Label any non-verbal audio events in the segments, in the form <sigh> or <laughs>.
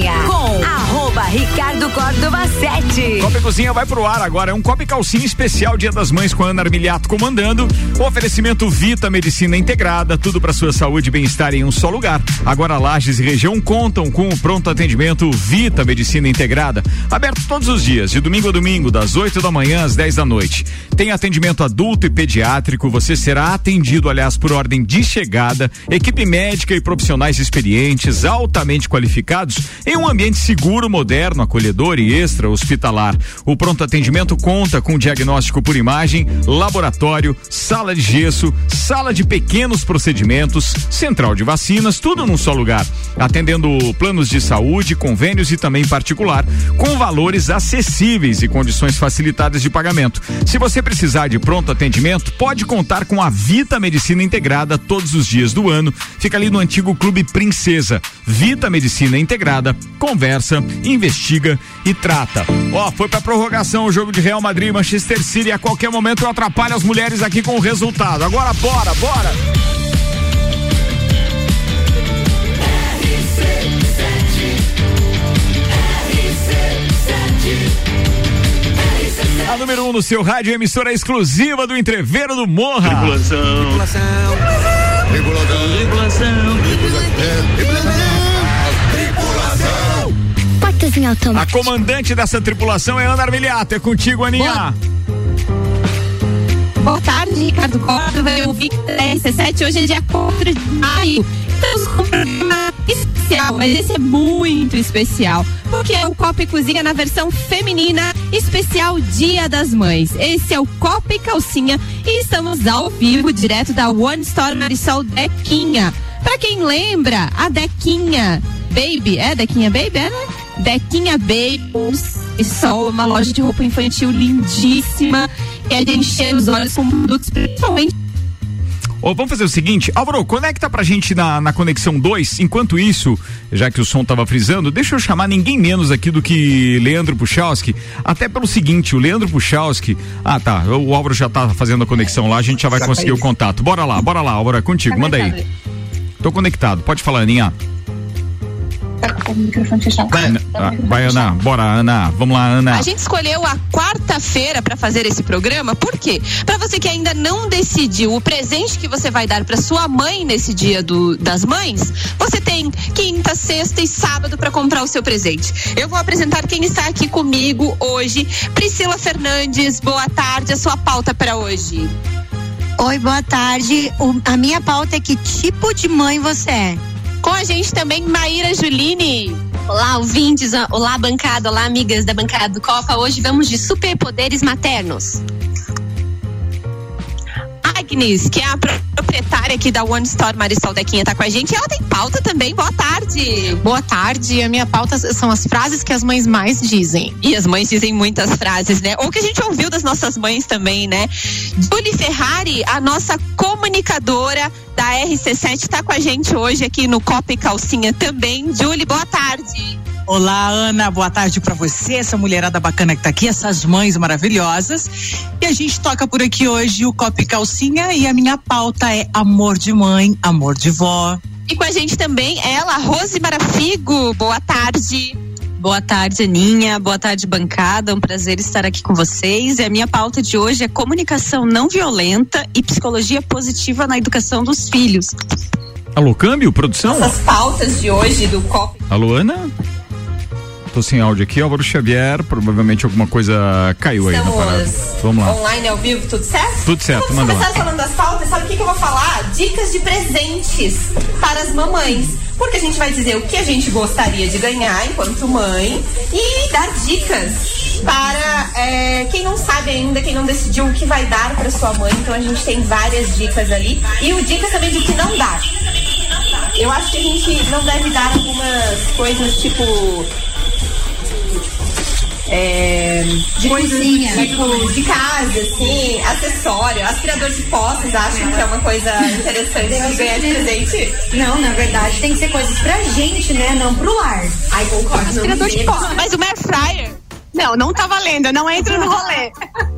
Com arroba Ricardo Córdova 7. Copa Cozinha vai pro ar agora. É um Copa Calcinha especial Dia das Mães com Ana Armiliato comandando. Oferecimento Vita Medicina Integrada, tudo para sua saúde e bem-estar em um só lugar. Agora Lages e região contam com o pronto atendimento Vita Medicina Integrada, aberto todos os dias, de domingo a domingo, das 8 da manhã às 10 da noite. Tem atendimento adulto e pediátrico, você será atendido, aliás, por ordem de chegada, equipe médica e profissionais experientes, altamente qualificados, em um ambiente seguro, moderno, acolhedor e extra hospitalar. O pronto atendimento conta com diagnóstico por imagem, laboratório, sala de gesso, sala de pequenos procedimentos, central de vacinas, tudo num só lugar, atendendo planos de saúde, convênios e também particular, com valores acessíveis e condições facilitadas de pagamento. Se você precisar de pronto atendimento, pode contar com a Vita Medicina Integrada todos os dias do ano. Fica ali no antigo Clube Princesa. Vita Medicina Integrada, conversa, investiga e trata. Ó, foi pra prorrogação o jogo de Real Madrid e Manchester City. A qualquer momento eu atrapalho as mulheres aqui com o resultado. Agora bora, bora! A número 1 um no seu rádio, emissora exclusiva do Entreveiro do Morra. Tripulação. Tripulação. Tripulação. Tripulação. Portas em automático. A comandante dessa tripulação é Ana Armiliato. É contigo, Aninha. Boa tarde, Ricardo Córdova. Eu vi que 17 hoje é dia 4 de maio. Estamos com um programa especial, mas esse é muito especial. Porque é o Copa e Cozinha na versão feminina, especial Dia das Mães. Esse é o Copa e Calcinha e estamos ao vivo, direto da One Store Marisol Dequinha. Pra quem lembra, a Dequinha Baby, é Dequinha Baby, é, né? Dequinha Baby e Sol, uma loja de roupa infantil lindíssima, que é de encher os olhos com produtos principalmente Oh, vamos fazer o seguinte, Álvaro, conecta pra gente na, na conexão 2. Enquanto isso, já que o som tava frisando, deixa eu chamar ninguém menos aqui do que Leandro Puchalski. Até pelo seguinte, o Leandro Puchalski. Ah, tá. O Álvaro já tá fazendo a conexão lá, a gente já vai conseguir o contato. Bora lá, bora lá, Álvaro, é contigo, manda aí. Tô conectado, pode falar, Aninha com o microfone fechado. Vai, Ana. Bora, Ana. Vamos lá, Ana. A gente escolheu a quarta-feira para fazer esse programa, por quê? Para você que ainda não decidiu o presente que você vai dar para sua mãe nesse dia do, das mães, você tem quinta, sexta e sábado para comprar o seu presente. Eu vou apresentar quem está aqui comigo hoje. Priscila Fernandes, boa tarde. A sua pauta para hoje. Oi, boa tarde. O, a minha pauta é que tipo de mãe você é? Com a gente também, Maíra Juline. Olá, ouvintes, olá, bancada, olá, amigas da bancada do Copa. Hoje vamos de superpoderes maternos. Agnes, que é a proprietária aqui da One Store Marisol Dequinha, tá com a gente. Ela tem pauta também. Boa tarde. Boa tarde. A minha pauta são as frases que as mães mais dizem. E as mães dizem muitas frases, né? Ou que a gente ouviu das nossas mães também, né? Julie Ferrari, a nossa comunicadora da RC7, tá com a gente hoje aqui no Copa e Calcinha também. Julie, boa tarde. Olá, Ana, boa tarde para você, essa mulherada bacana que tá aqui, essas mães maravilhosas. E a gente toca por aqui hoje o Copo e Calcinha e a minha pauta é amor de mãe, amor de vó. E com a gente também ela, Rose Marafigo. Boa tarde. Boa tarde, Aninha. Boa tarde, bancada. Um prazer estar aqui com vocês. E a minha pauta de hoje é comunicação não violenta e psicologia positiva na educação dos filhos. Alô, câmbio, produção? Essas pautas de hoje do COP. Alô, Ana? Tô sem áudio aqui, Álvaro Xavier, provavelmente alguma coisa caiu Estamos aí na parada. Vamos lá. Online ao vivo, tudo certo? Tudo certo, Vamos manda começar lá. falando das pautas, sabe o que, que eu vou falar? Dicas de presentes para as mamães. Porque a gente vai dizer o que a gente gostaria de ganhar enquanto mãe e dar dicas para é, quem não sabe ainda, quem não decidiu o que vai dar para sua mãe. Então a gente tem várias dicas ali. E o dicas também do que não dar. Eu acho que a gente não deve dar algumas coisas tipo é, de Coisinha. tipo, de casa, assim, acessório, aspirador de pó, vocês acham que é uma coisa interessante de ganhar de presente? Não, na verdade tem que ser coisas pra gente, né? Não pro lar. Ai, concordo. Aspirador de pó. Mas o air fryer. Não, não tá valendo, não entro no rolê. <laughs>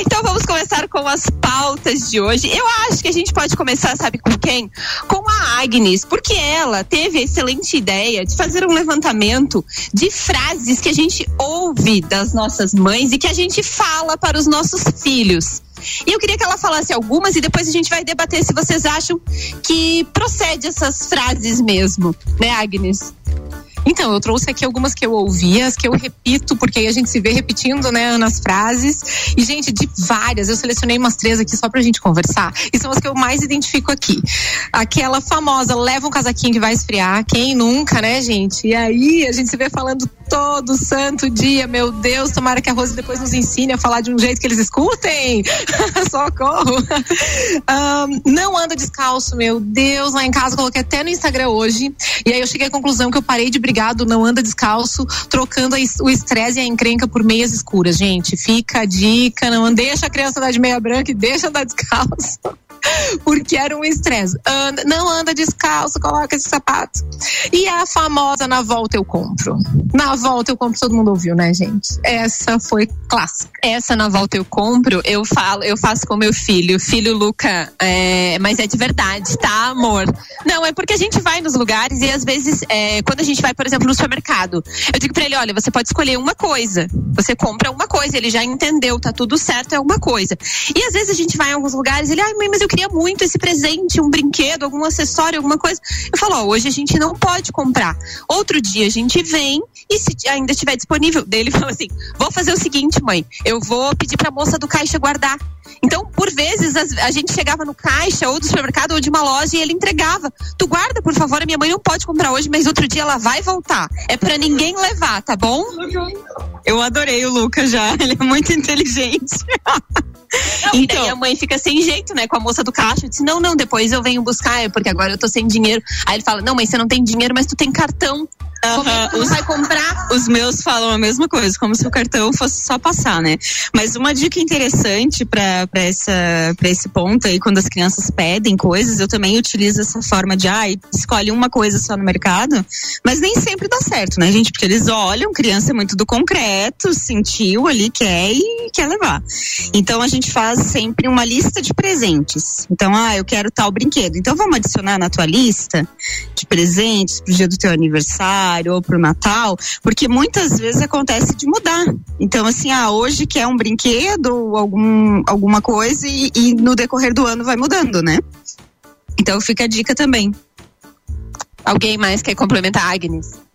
Então vamos começar com as pautas de hoje. Eu acho que a gente pode começar, sabe com quem? Com a Agnes, porque ela teve a excelente ideia de fazer um levantamento de frases que a gente ouve das nossas mães e que a gente fala para os nossos filhos. E eu queria que ela falasse algumas e depois a gente vai debater se vocês acham que procede essas frases mesmo, né, Agnes? Então, eu trouxe aqui algumas que eu ouvi, as que eu repito, porque aí a gente se vê repetindo, né, nas frases. E, gente, de várias, eu selecionei umas três aqui só pra gente conversar. E são as que eu mais identifico aqui. Aquela famosa, leva um casaquinho que vai esfriar. Quem nunca, né, gente? E aí a gente se vê falando todo santo dia, meu Deus, tomara que a Rose depois nos ensine a falar de um jeito que eles escutem. <laughs> Socorro. Um, não anda descalço, meu Deus, lá em casa, coloquei até no Instagram hoje. E aí eu cheguei à conclusão que eu parei de brigar do não anda descalço, trocando o estresse e a encrenca por meias escuras, gente. Fica a dica, não deixa a criança andar de meia branca e deixa andar descalço. <laughs> porque era um estresse. Anda, não anda descalço, coloca esse sapato. E a famosa na volta eu compro. Na volta eu compro, todo mundo ouviu, né, gente? Essa foi clássica. Essa na volta eu compro, eu falo, eu faço com meu filho, filho Luca, é, mas é de verdade, tá, amor? Não, é porque a gente vai nos lugares e às vezes, é, quando a gente vai, por exemplo, no supermercado, eu digo pra ele, olha, você pode escolher uma coisa. Você compra uma coisa, ele já entendeu, tá tudo certo, é uma coisa. E às vezes a gente vai em alguns lugares, ele, ai, mãe, mas eu queria muito esse presente, um brinquedo, algum acessório, alguma coisa. Eu falo, ó, hoje a gente não pode comprar. Outro dia a gente vem e se ainda estiver disponível, dele <laughs> fala assim: vou fazer o seguinte, mãe, eu vou pedir pra moça do caixa guardar. Então, por vezes, a gente chegava no caixa ou do supermercado ou de uma loja e ele entregava. Tu guarda, por favor, a minha mãe não pode comprar hoje, mas outro dia ela vai voltar. É para ninguém levar, tá bom? Eu adorei o Lucas já, <laughs> ele é muito inteligente. <laughs> Não, então, e a mãe fica sem jeito, né, com a moça do caixa. Disse, não, não, depois eu venho buscar, é porque agora eu tô sem dinheiro. Aí ele fala, não, mas você não tem dinheiro, mas tu tem cartão. Como é que tu vai comprar? Os meus falam a mesma coisa, como se o cartão fosse só passar, né? Mas uma dica interessante para esse ponto aí, quando as crianças pedem coisas, eu também utilizo essa forma de, ah, escolhe uma coisa só no mercado, mas nem sempre dá certo, né, gente? Porque eles olham, criança é muito do concreto, sentiu ali, quer e quer levar. Então a gente faz sempre uma lista de presentes. Então, ah, eu quero tal brinquedo. Então vamos adicionar na tua lista de presentes pro dia do teu aniversário ou pro Natal, porque muitas vezes acontece de mudar. Então, assim, ah, hoje quer um brinquedo ou algum, alguma coisa e, e no decorrer do ano vai mudando, né? Então fica a dica também. Alguém mais quer complementar, Agnes?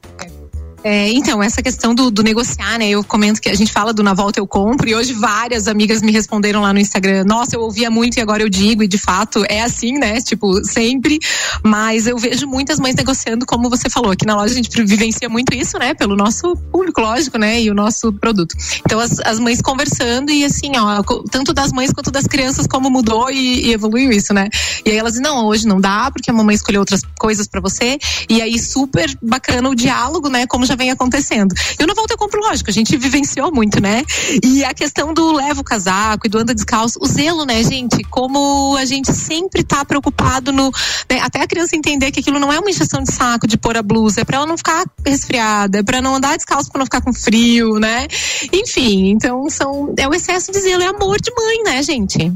É, então, essa questão do, do, negociar, né? Eu comento que a gente fala do na volta eu compro e hoje várias amigas me responderam lá no Instagram, nossa, eu ouvia muito e agora eu digo, e de fato é assim, né? Tipo, sempre. Mas eu vejo muitas mães negociando, como você falou, aqui na loja a gente vivencia muito isso, né? Pelo nosso público, lógico, né? E o nosso produto. Então, as, as mães conversando e assim, ó, tanto das mães quanto das crianças, como mudou e, e evoluiu isso, né? E aí elas dizem, não, hoje não dá, porque a mamãe escolheu outras coisas para você. E aí, super bacana o diálogo, né? Como já já vem acontecendo. Eu não volto eu compro, lógico, a gente vivenciou muito, né? E a questão do leva o casaco e do anda descalço, o zelo, né, gente? Como a gente sempre tá preocupado no. Né, até a criança entender que aquilo não é uma injeção de saco de pôr a blusa, é pra ela não ficar resfriada, é pra não andar descalço pra não ficar com frio, né? Enfim, então são. É o excesso de zelo, é amor de mãe, né, gente?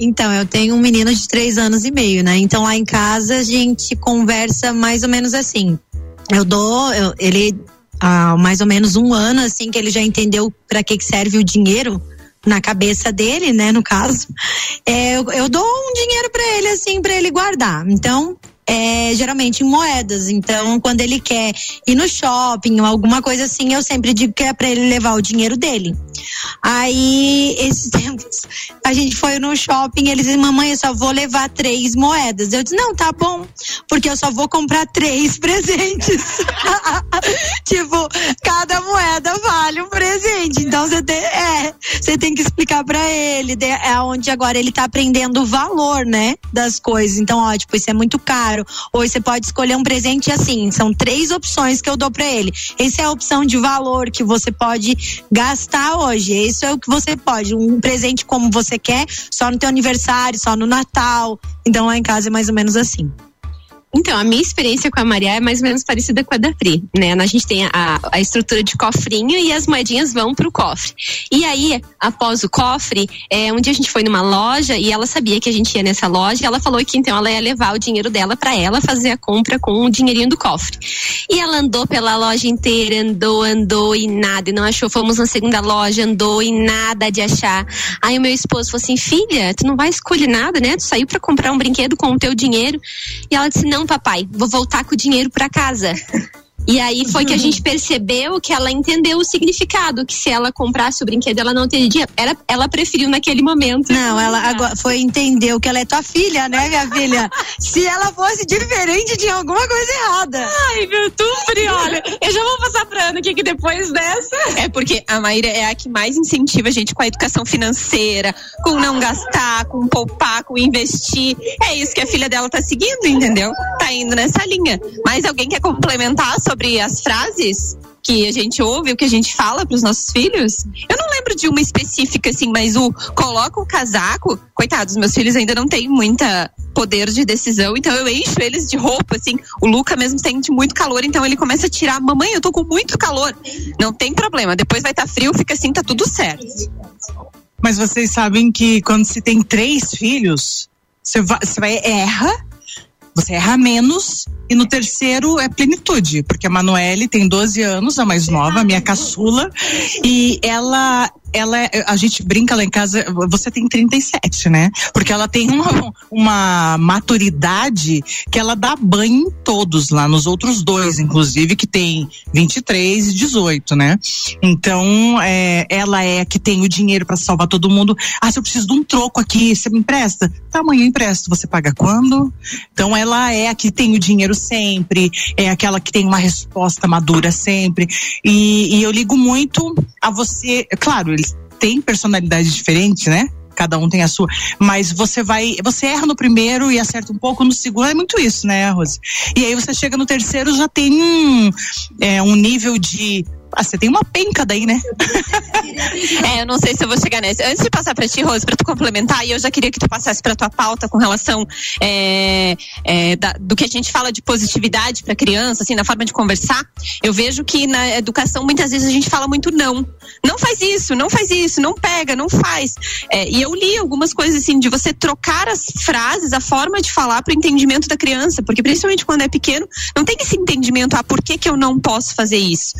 Então, eu tenho um menino de três anos e meio, né? Então lá em casa a gente conversa mais ou menos assim eu dou, eu, ele há mais ou menos um ano assim que ele já entendeu para que, que serve o dinheiro na cabeça dele, né, no caso, é, eu, eu dou um dinheiro para ele assim para ele guardar. Então é, geralmente em moedas. Então, quando ele quer ir no shopping ou alguma coisa assim, eu sempre digo que é para ele levar o dinheiro dele. Aí, esses <laughs> tempos, a gente foi no shopping, eles dizem, mamãe, eu só vou levar três moedas. Eu disse, não, tá bom, porque eu só vou comprar três <laughs> presentes. <laughs> tipo, cada moeda vale um presente. Então, você tem, é, você tem que explicar para ele, é onde agora ele tá aprendendo o valor, né, das coisas. Então, ó, tipo, isso é muito caro Ou você pode escolher um presente assim. São três opções que eu dou para ele. Essa é a opção de valor que você pode gastar hoje. Isso é o que você pode. Um presente como você quer, só no teu aniversário, só no Natal. Então lá em casa é mais ou menos assim. Então, a minha experiência com a Maria é mais ou menos parecida com a da Pri, né? A gente tem a, a estrutura de cofrinho e as moedinhas vão pro cofre. E aí, após o cofre, é, um dia a gente foi numa loja e ela sabia que a gente ia nessa loja e ela falou que então ela ia levar o dinheiro dela para ela fazer a compra com o dinheirinho do cofre. E ela andou pela loja inteira, andou, andou e nada, e não achou. Fomos na segunda loja, andou e nada de achar. Aí o meu esposo falou assim: filha, tu não vai escolher nada, né? Tu saiu para comprar um brinquedo com o teu dinheiro. E ela disse: não, papai, vou voltar com o dinheiro para casa. <laughs> E aí foi que a gente percebeu que ela entendeu o significado, que se ela comprasse o brinquedo, ela não teria. Era, ela preferiu naquele momento. Não, ela agora foi entender que ela é tua filha, né, minha filha? se ela fosse diferente, tinha alguma coisa errada. Ai, meu Tufri, olha, eu já vou passar pra Ana aqui que depois dessa. É porque a Maíra é a que mais incentiva a gente com a educação financeira, com não gastar, com poupar, com investir. É isso que a filha dela tá seguindo, entendeu? Tá indo nessa linha. Mas alguém quer complementar sobre sobre as frases que a gente ouve, o que a gente fala para os nossos filhos. Eu não lembro de uma específica assim, mas o coloca o casaco, coitados, meus filhos ainda não têm muita poder de decisão, então eu encho eles de roupa assim. O Luca mesmo sente muito calor, então ele começa a tirar, mamãe, eu tô com muito calor. Não tem problema, depois vai estar tá frio, fica assim, tá tudo certo. Mas vocês sabem que quando se tem três filhos, você vai, você vai erra, você erra menos e no terceiro é plenitude, porque a Manuele tem 12 anos, a mais nova, a minha caçula, e ela ela é, a gente brinca lá em casa, você tem 37, né? Porque ela tem uma, uma maturidade que ela dá banho em todos lá, nos outros dois, inclusive, que tem 23 e 18, né? Então, é, ela é a que tem o dinheiro para salvar todo mundo. Ah, se eu preciso de um troco aqui, você me empresta? Tá, amanhã eu empresto. Você paga quando? Então, ela é a que tem o dinheiro sempre, é aquela que tem uma resposta madura sempre. E, e eu ligo muito a você, claro, eles têm personalidade diferente, né? cada um tem a sua, mas você vai, você erra no primeiro e acerta um pouco no segundo, é muito isso, né, Rose? E aí você chega no terceiro já tem um, é, um nível de ah, você tem uma penca daí, né? <laughs> é, eu não sei se eu vou chegar nessa. Antes de passar para ti, Rose, para tu complementar, e eu já queria que tu passasse para tua pauta com relação é, é, da, do que a gente fala de positividade para criança, assim, na forma de conversar. Eu vejo que na educação muitas vezes a gente fala muito não. Não faz isso, não faz isso, não pega, não faz. É, e eu li algumas coisas assim de você trocar as frases, a forma de falar para o entendimento da criança, porque principalmente quando é pequeno, não tem esse entendimento, ah, por que, que eu não posso fazer isso?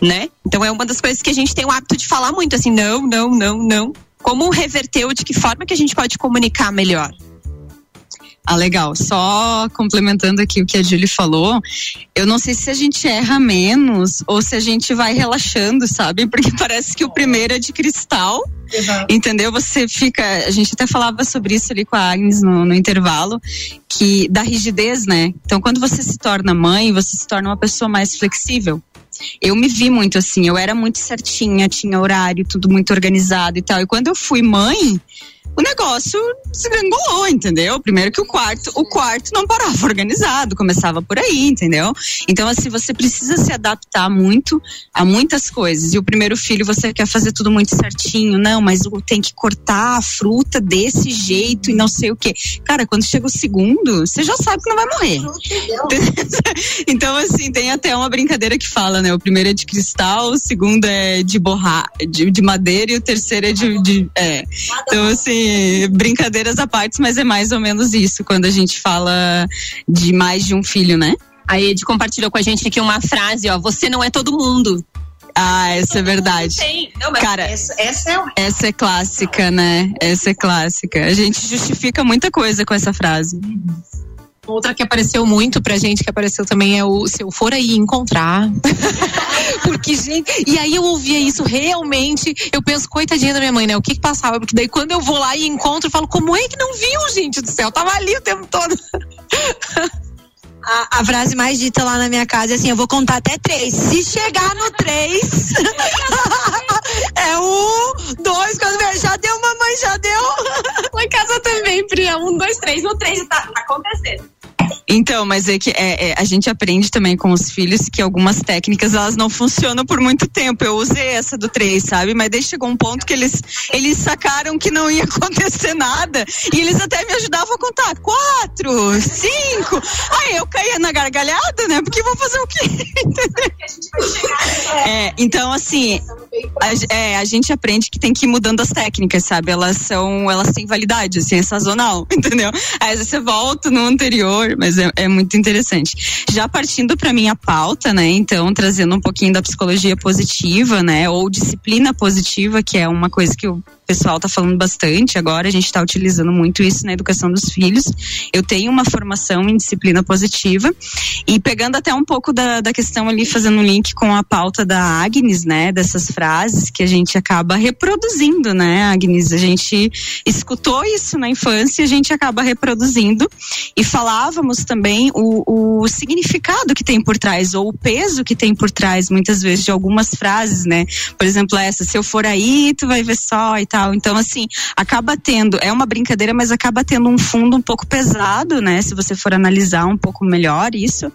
Né? Então é uma das coisas que a gente tem o hábito de falar muito, assim, não, não, não, não. Como reverter ou de que forma que a gente pode comunicar melhor? Ah, legal. Só complementando aqui o que a Julie falou, eu não sei se a gente erra menos ou se a gente vai relaxando, sabe? Porque <laughs> parece que o primeiro é de cristal. Exato. Entendeu? Você fica. A gente até falava sobre isso ali com a Agnes no, no intervalo, que da rigidez, né? Então, quando você se torna mãe, você se torna uma pessoa mais flexível. Eu me vi muito assim, eu era muito certinha, tinha horário, tudo muito organizado e tal. E quando eu fui mãe, o negócio se gangolou, entendeu? Primeiro que o quarto, o quarto não parava <laughs> organizado, começava por aí, entendeu? Então, assim, você precisa se adaptar muito a muitas coisas. E o primeiro filho, você quer fazer tudo muito certinho, não, mas tem que cortar a fruta desse jeito e não sei o quê. Cara, quando chega o segundo, você já sabe que não vai morrer. <laughs> então, assim, tem até uma brincadeira que fala, né? O primeiro é de cristal, o segundo é de borra, de, de madeira e o terceiro é de, de é. Então, assim, brincadeiras à parte, mas é mais ou menos isso quando a gente fala de mais de um filho, né? A Ed compartilhou com a gente aqui uma frase, ó, você não é todo mundo. Ah, essa é verdade. Não, Cara, essa, essa, é... essa é clássica, né? Essa é clássica. A gente justifica muita coisa com essa frase. Outra que apareceu muito pra gente, que apareceu também, é o se eu for aí encontrar. <laughs> Porque, gente, e aí eu ouvia isso realmente, eu penso, coitadinha da minha mãe, né? O que que passava? Porque daí quando eu vou lá e encontro, eu falo, como é que não viu, gente do céu? Tava ali o tempo todo. A, a, frase mais dita lá na minha casa é assim: eu vou contar até três. Se chegar no três, <laughs> é um, dois, quando vier, já deu, mamãe, já deu. Lá em casa também, Pri, é um, dois, três. No três tá, tá acontecendo. Então, mas é que é, é, a gente aprende também com os filhos que algumas técnicas elas não funcionam por muito tempo. Eu usei essa do três, sabe? Mas daí chegou um ponto que eles, eles sacaram que não ia <laughs> acontecer nada. E eles até me ajudavam a contar. Quatro, cinco. Aí eu caía na gargalhada, né? Porque vou fazer o quê? é, então, assim, a, é, a gente aprende que tem que ir mudando as técnicas, sabe? Elas são, elas têm validade, assim, é sazonal, <laughs> entendeu? Aí você volta no anterior, mas é, é muito interessante. Já partindo para minha pauta, né? Então, trazendo um pouquinho da psicologia positiva, né? Ou disciplina positiva, que é uma coisa que o pessoal está falando bastante agora, a gente está utilizando muito isso na educação dos filhos. Eu tenho uma formação em disciplina positiva e pegando até um pouco da, da questão ali, fazendo um link com a pauta da Agnes, né? Dessas frases que a gente acaba reproduzindo, né, Agnes? A gente escutou isso na infância e a gente acaba reproduzindo e falávamos também o, o significado que tem por trás ou o peso que tem por trás, muitas vezes, de algumas frases, né? Por exemplo, essa, se eu for aí, tu vai ver só e tal. Então, assim, acaba tendo, é uma brincadeira, mas acaba tendo um fundo um pouco pesado, né? Se você for analisar um pouco melhor isso.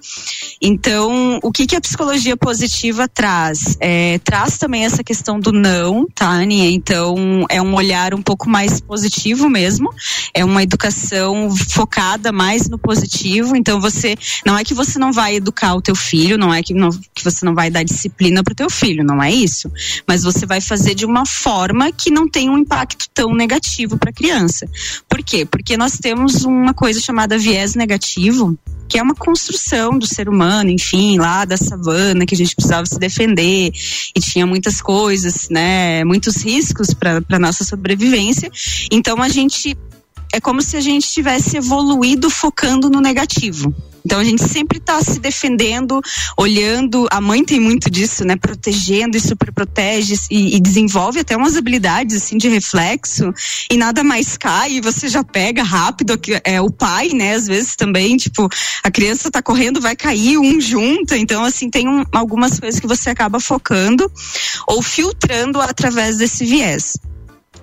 Então, o que, que a psicologia positiva traz? É, traz também essa questão do não, tá, Aninha? Então, é um olhar um pouco mais positivo mesmo. É uma educação focada mais no positivo. Então, você, não é que você não vai educar o teu filho, não é que, não, que você não vai dar disciplina pro teu filho, não é isso. Mas você vai fazer de uma forma que não tem um impacto tão negativo para a criança. Por quê? Porque nós temos uma coisa chamada viés negativo, que é uma construção do ser humano, enfim, lá da savana, que a gente precisava se defender e tinha muitas coisas, né, muitos riscos para nossa sobrevivência. Então a gente é como se a gente tivesse evoluído focando no negativo. Então a gente sempre está se defendendo, olhando. A mãe tem muito disso, né? Protegendo e super protege e, e, desenvolve até umas habilidades assim de reflexo e nada mais cai e você já pega rápido. É o pai, né? Às vezes também, tipo, a criança está correndo, vai cair um junta. Então assim tem um, algumas coisas que você acaba focando ou filtrando através desse viés.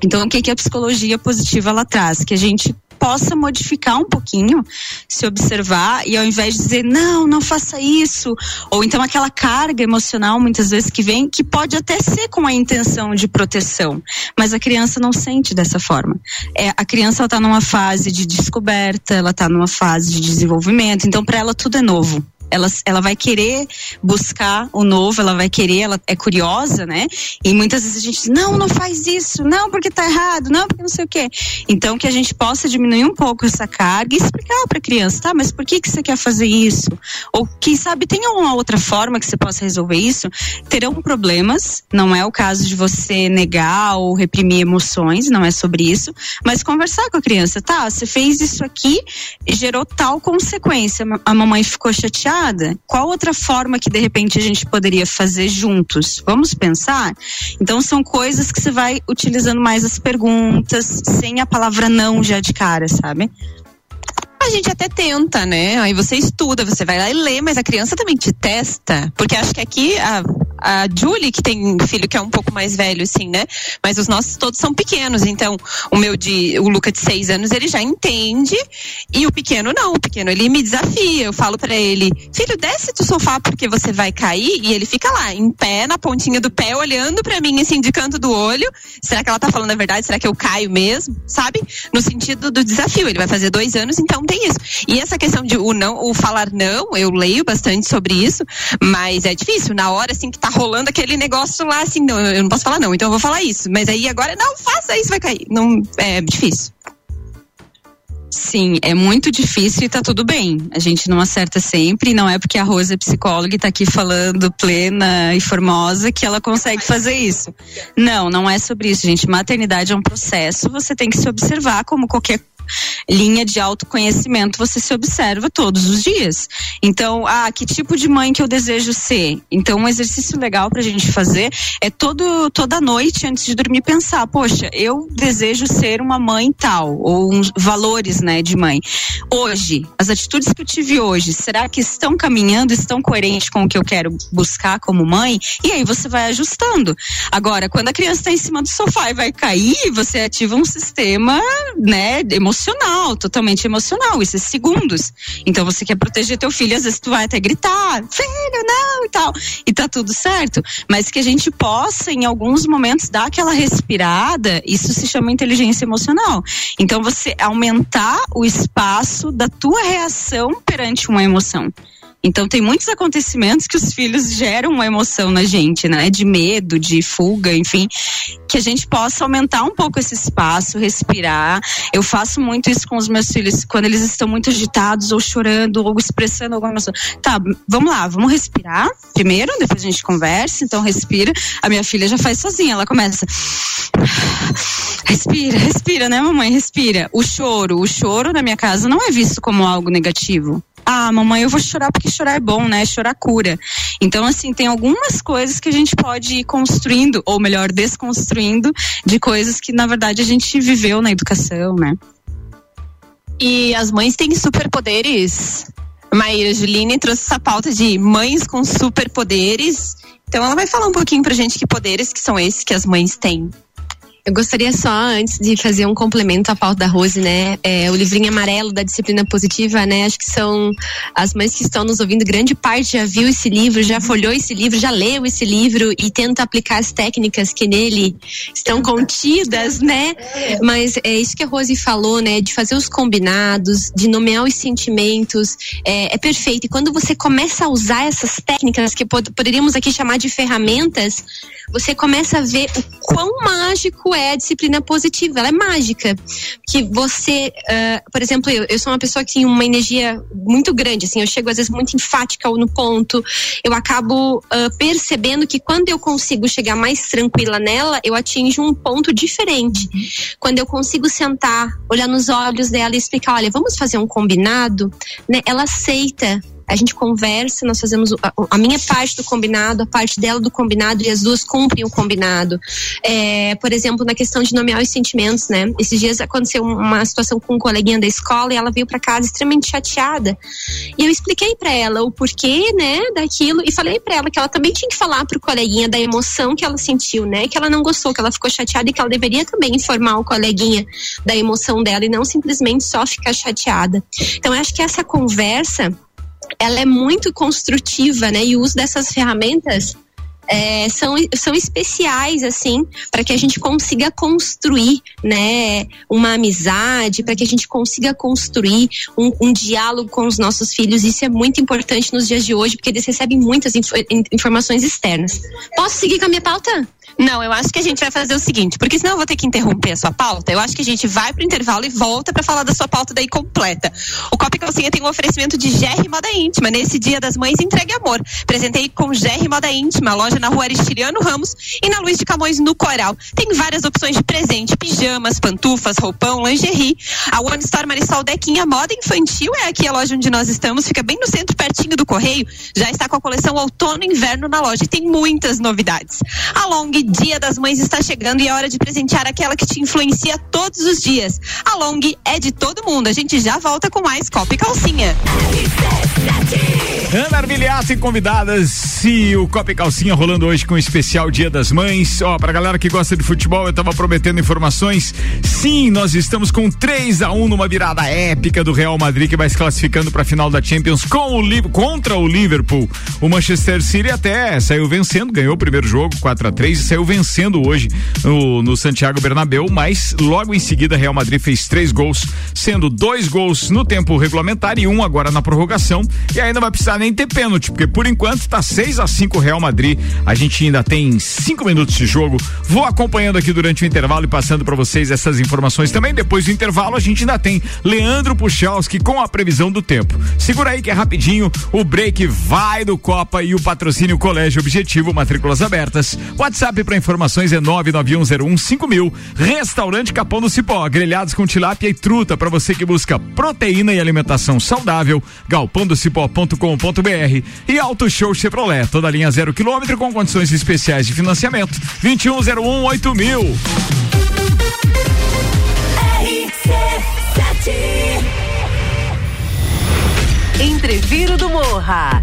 Então, o que, que a psicologia positiva ela traz? Que a gente possa modificar um pouquinho, se observar e ao invés de dizer não, não faça isso, ou então aquela carga emocional muitas vezes que vem, que pode até ser com a intenção de proteção, mas a criança não sente dessa forma. É, a criança está numa fase de descoberta, ela está numa fase de desenvolvimento, então para ela tudo é novo ela, ela vai querer buscar o novo, ela vai querer, ela é curiosa, né? E muitas vezes a gente diz, não, não faz isso, não, porque tá errado, não, porque não sei o quê. Então, que a gente possa diminuir um pouco essa carga e explicar para a criança, tá, mas por que, que você quer fazer isso? Ou, quem sabe, tem alguma outra forma que você possa resolver isso? Terão problemas, não é o caso de você negar ou reprimir emoções, não é sobre isso, mas conversar com a criança, tá, você fez isso aqui, gerou tal consequência, a mamãe ficou chateada, qual outra forma que de repente a gente poderia fazer juntos? Vamos pensar? Então são coisas que você vai utilizando mais as perguntas, sem a palavra não já de cara, sabe? A gente até tenta, né? Aí você estuda, você vai lá e lê, mas a criança também te testa. Porque acho que aqui a, a Julie, que tem filho que é um pouco mais velho, assim, né? Mas os nossos todos são pequenos. Então, o meu de. O Luca de seis anos, ele já entende. E o pequeno não. O pequeno, ele me desafia. Eu falo para ele, filho, desce do sofá porque você vai cair. E ele fica lá, em pé, na pontinha do pé, olhando para mim, assim, de canto do olho. Será que ela tá falando a verdade? Será que eu caio mesmo? Sabe? No sentido do desafio. Ele vai fazer dois anos, então tem isso. E essa questão de o não, o falar não, eu leio bastante sobre isso, mas é difícil. Na hora, assim, que tá rolando aquele negócio lá, assim, não, eu não posso falar não, então eu vou falar isso. Mas aí agora, não, faça isso, vai cair. Não, é difícil. Sim, é muito difícil e tá tudo bem. A gente não acerta sempre, não é porque a Rosa é psicóloga e tá aqui falando plena e formosa que ela consegue fazer isso. Não, não é sobre isso, gente. Maternidade é um processo, você tem que se observar como qualquer linha de autoconhecimento você se observa todos os dias. Então, ah, que tipo de mãe que eu desejo ser? Então, um exercício legal para a gente fazer é todo, toda noite, antes de dormir, pensar, poxa, eu desejo ser uma mãe tal, ou uns valores, né, de mãe. Hoje, as atitudes que eu tive hoje, será que estão caminhando, estão coerentes com o que eu quero buscar como mãe? E aí você vai ajustando. Agora, quando a criança está em cima do sofá e vai cair, você ativa um sistema, né, emocional emocional, totalmente emocional, é segundos. Então você quer proteger teu filho, às vezes tu vai até gritar, filho, não, e tal. E tá tudo certo. Mas que a gente possa, em alguns momentos, dar aquela respirada, isso se chama inteligência emocional. Então você aumentar o espaço da tua reação perante uma emoção. Então tem muitos acontecimentos que os filhos geram uma emoção na gente, né? De medo, de fuga, enfim, que a gente possa aumentar um pouco esse espaço, respirar. Eu faço muito isso com os meus filhos quando eles estão muito agitados ou chorando ou expressando alguma emoção. Tá, vamos lá, vamos respirar primeiro, depois a gente conversa. Então respira. A minha filha já faz sozinha, ela começa. Respira, respira, né, mamãe? Respira. O choro, o choro na minha casa não é visto como algo negativo ah, mamãe, eu vou chorar porque chorar é bom, né? Chorar cura. Então, assim, tem algumas coisas que a gente pode ir construindo, ou melhor, desconstruindo, de coisas que, na verdade, a gente viveu na educação, né? E as mães têm superpoderes. Maíra Juline trouxe essa pauta de mães com superpoderes. Então ela vai falar um pouquinho pra gente que poderes que são esses que as mães têm. Eu gostaria só, antes de fazer um complemento à pauta da Rose, né? É, o livrinho amarelo da disciplina positiva, né? Acho que são as mães que estão nos ouvindo, grande parte já viu esse livro, já folhou esse livro, já leu esse livro e tenta aplicar as técnicas que nele estão contidas, né? Mas é isso que a Rose falou, né? De fazer os combinados, de nomear os sentimentos, é, é perfeito. E quando você começa a usar essas técnicas, que pod poderíamos aqui chamar de ferramentas, você começa a ver o quão mágico é a disciplina positiva. Ela é mágica. Que você, uh, por exemplo, eu, eu sou uma pessoa que tem uma energia muito grande, assim, eu chego às vezes muito enfática no ponto. Eu acabo uh, percebendo que quando eu consigo chegar mais tranquila nela, eu atinjo um ponto diferente. Quando eu consigo sentar, olhar nos olhos dela e explicar, olha, vamos fazer um combinado, né? Ela aceita a gente conversa, nós fazemos a, a, minha parte do combinado, a parte dela do combinado e as duas cumprem o combinado. É, por exemplo, na questão de nomear os sentimentos, né? Esses dias aconteceu uma situação com um coleguinha da escola e ela veio para casa extremamente chateada. E eu expliquei para ela o porquê, né, daquilo e falei para ela que ela também tinha que falar pro coleguinha da emoção que ela sentiu, né? Que ela não gostou, que ela ficou chateada e que ela deveria também informar o coleguinha da emoção dela e não simplesmente só ficar chateada. Então, eu acho que essa conversa ela é muito construtiva, né? E o uso dessas ferramentas é, são, são especiais, assim, para que a gente consiga construir, né, uma amizade, para que a gente consiga construir um, um, diálogo com os nossos filhos. Isso é muito importante nos dias de hoje, porque eles recebem muitas inf informações externas. Posso seguir com a minha pauta? Não, eu acho que a gente vai fazer o seguinte, porque senão eu vou ter que interromper a sua pauta. Eu acho que a gente vai pro intervalo e volta para falar da sua pauta daí completa. O Copa Calcinha tem um oferecimento de GR Moda Íntima. Nesse Dia das Mães, entregue amor. Presentei com GR Moda Íntima, loja na rua Aristiliano Ramos e na Luiz de Camões, no Coral. Tem várias opções de presente: pijamas, pantufas, roupão, lingerie. A One Store Marisol Dequinha Moda Infantil é aqui a loja onde nós estamos. Fica bem no centro, pertinho do Correio. Já está com a coleção Outono e Inverno na loja e tem muitas novidades. A Long Dia das Mães está chegando e é hora de presentear aquela que te influencia todos os dias. A Long é de todo mundo. A gente já volta com mais Copa e Calcinha. Ana Armiliato e convidadas e o Copa e Calcinha rolando hoje com o especial Dia das Mães. Ó, pra galera que gosta de futebol, eu tava prometendo informações. Sim, nós estamos com 3 a 1 numa virada épica do Real Madrid que vai se classificando para a final da Champions com o contra o Liverpool. O Manchester City até saiu vencendo, ganhou o primeiro jogo 4 a 3 e saiu vencendo hoje no, no Santiago Bernabéu, mas logo em seguida Real Madrid fez três gols, sendo dois gols no tempo regulamentar e um agora na prorrogação. E ainda vai precisar nem ter pênalti, porque por enquanto está 6 a 5 Real Madrid. A gente ainda tem cinco minutos de jogo. Vou acompanhando aqui durante o intervalo e passando para vocês essas informações também. Depois do intervalo, a gente ainda tem Leandro Puchalski com a previsão do tempo. Segura aí que é rapidinho. O break vai do Copa e o patrocínio Colégio Objetivo, matrículas abertas. WhatsApp para informações é 99101 mil. Restaurante Capão do Cipó, grelhados com tilápia e truta para você que busca proteína e alimentação saudável. galpondocipó.com.br e Auto Show Chevrolet, toda linha zero quilômetro com condições especiais de financiamento. 2101 8000. Entreviro do Morra.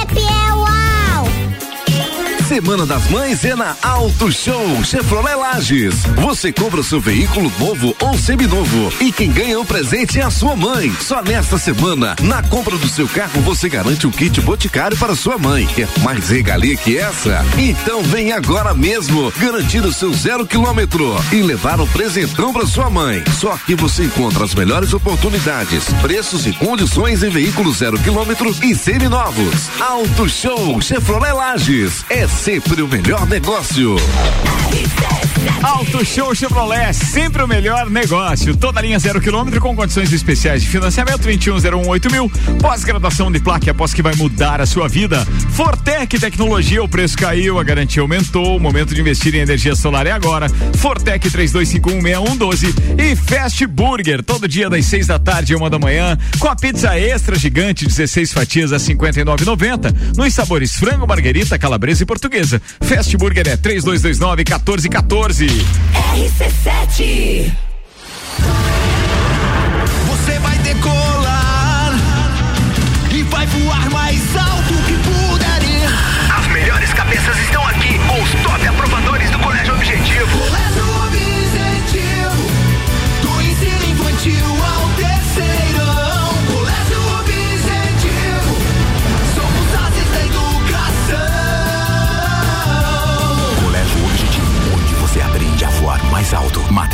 Semana das Mães é na Auto Show Chevrolet Lages. Você compra seu veículo novo ou seminovo e quem ganha o presente é a sua mãe. Só nesta semana, na compra do seu carro, você garante o kit Boticário para sua mãe. Quer mais regalia que essa? Então vem agora mesmo garantir o seu zero quilômetro e levar um presentão para sua mãe. Só aqui você encontra as melhores oportunidades, preços e condições em veículos zero quilômetro e seminovos. Auto Show Chevrolet Lages. É sempre o melhor negócio. Auto Show Chevrolet, sempre o melhor negócio. Toda linha zero quilômetro com condições especiais de financiamento 21018000 mil. Pós-graduação de placa após que vai mudar a sua vida. Fortec Tecnologia, o preço caiu, a garantia aumentou. O momento de investir em energia solar é agora. Fortec 32516112 e Fast Burger, todo dia das seis da tarde e uma da manhã, com a pizza extra gigante, 16 fatias a 59,90. Nos sabores frango, marguerita, calabresa e portuguesa. Fast Burger é 3229 1414. RC7. Você vai decolar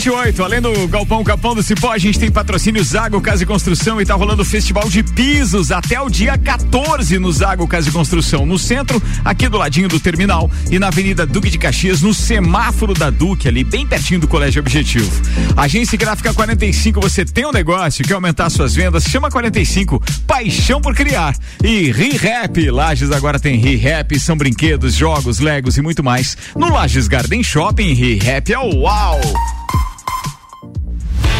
28 além do Galpão Capão do Cipó, a gente tem patrocínio Zago Casa e Construção e tá rolando o Festival de Pisos até o dia 14 no Zago Casa e Construção, no centro, aqui do ladinho do terminal e na Avenida Duque de Caxias, no semáforo da Duque, ali bem pertinho do Colégio Objetivo. Agência Gráfica 45, você tem um negócio, quer aumentar suas vendas? Chama 45, paixão por criar. E ReHap, Lages agora tem ReHap, são brinquedos, jogos, legos e muito mais. No Lages Garden Shopping, ReHap é o uau!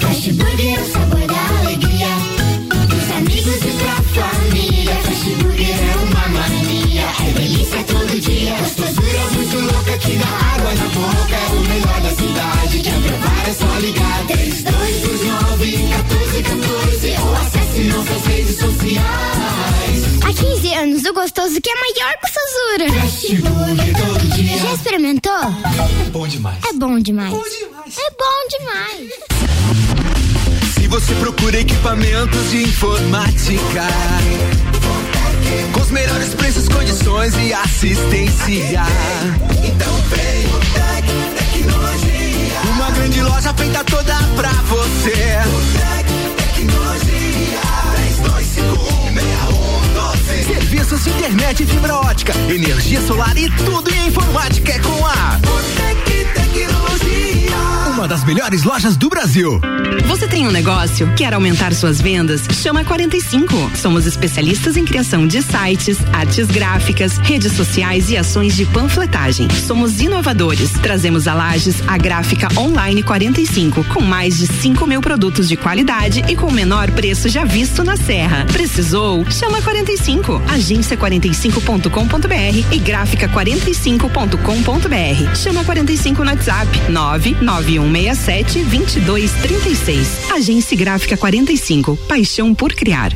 Fast Burger é o sabor da alegria. Dos amigos e pra família. Fast Burger é uma mania. É delícia todo dia. Gostosura muito louca que dá água na boca. É o melhor da cidade. Quer provar é só ligar. 3229 1414 ou acesse nossas redes sociais. Há 15 anos, o gostoso que é maior que o Sazura. Fast Burger todo dia. Já experimentou? É bom demais. É bom demais. É bom demais. Se você procura equipamentos de informática, com os melhores preços, condições e assistência, então vem o Tec Tecnologia. Uma grande loja feita toda pra você. O Tec Tecnologia. 32516112. Serviços de internet e fibra ótica, energia solar e tudo em informática é com a Tecnologia. Uma das melhores lojas do Brasil. Você tem um negócio? Quer aumentar suas vendas? Chama a 45. Somos especialistas em criação de sites, artes gráficas, redes sociais e ações de panfletagem. Somos inovadores. Trazemos a Lages a gráfica online 45, com mais de 5 mil produtos de qualidade e com o menor preço já visto na Serra. Precisou? Chama a 45. Agência45.com.br e gráfica45.com.br. Chama a 45 no WhatsApp 99167 2236. Agência Gráfica 45. Paixão por criar.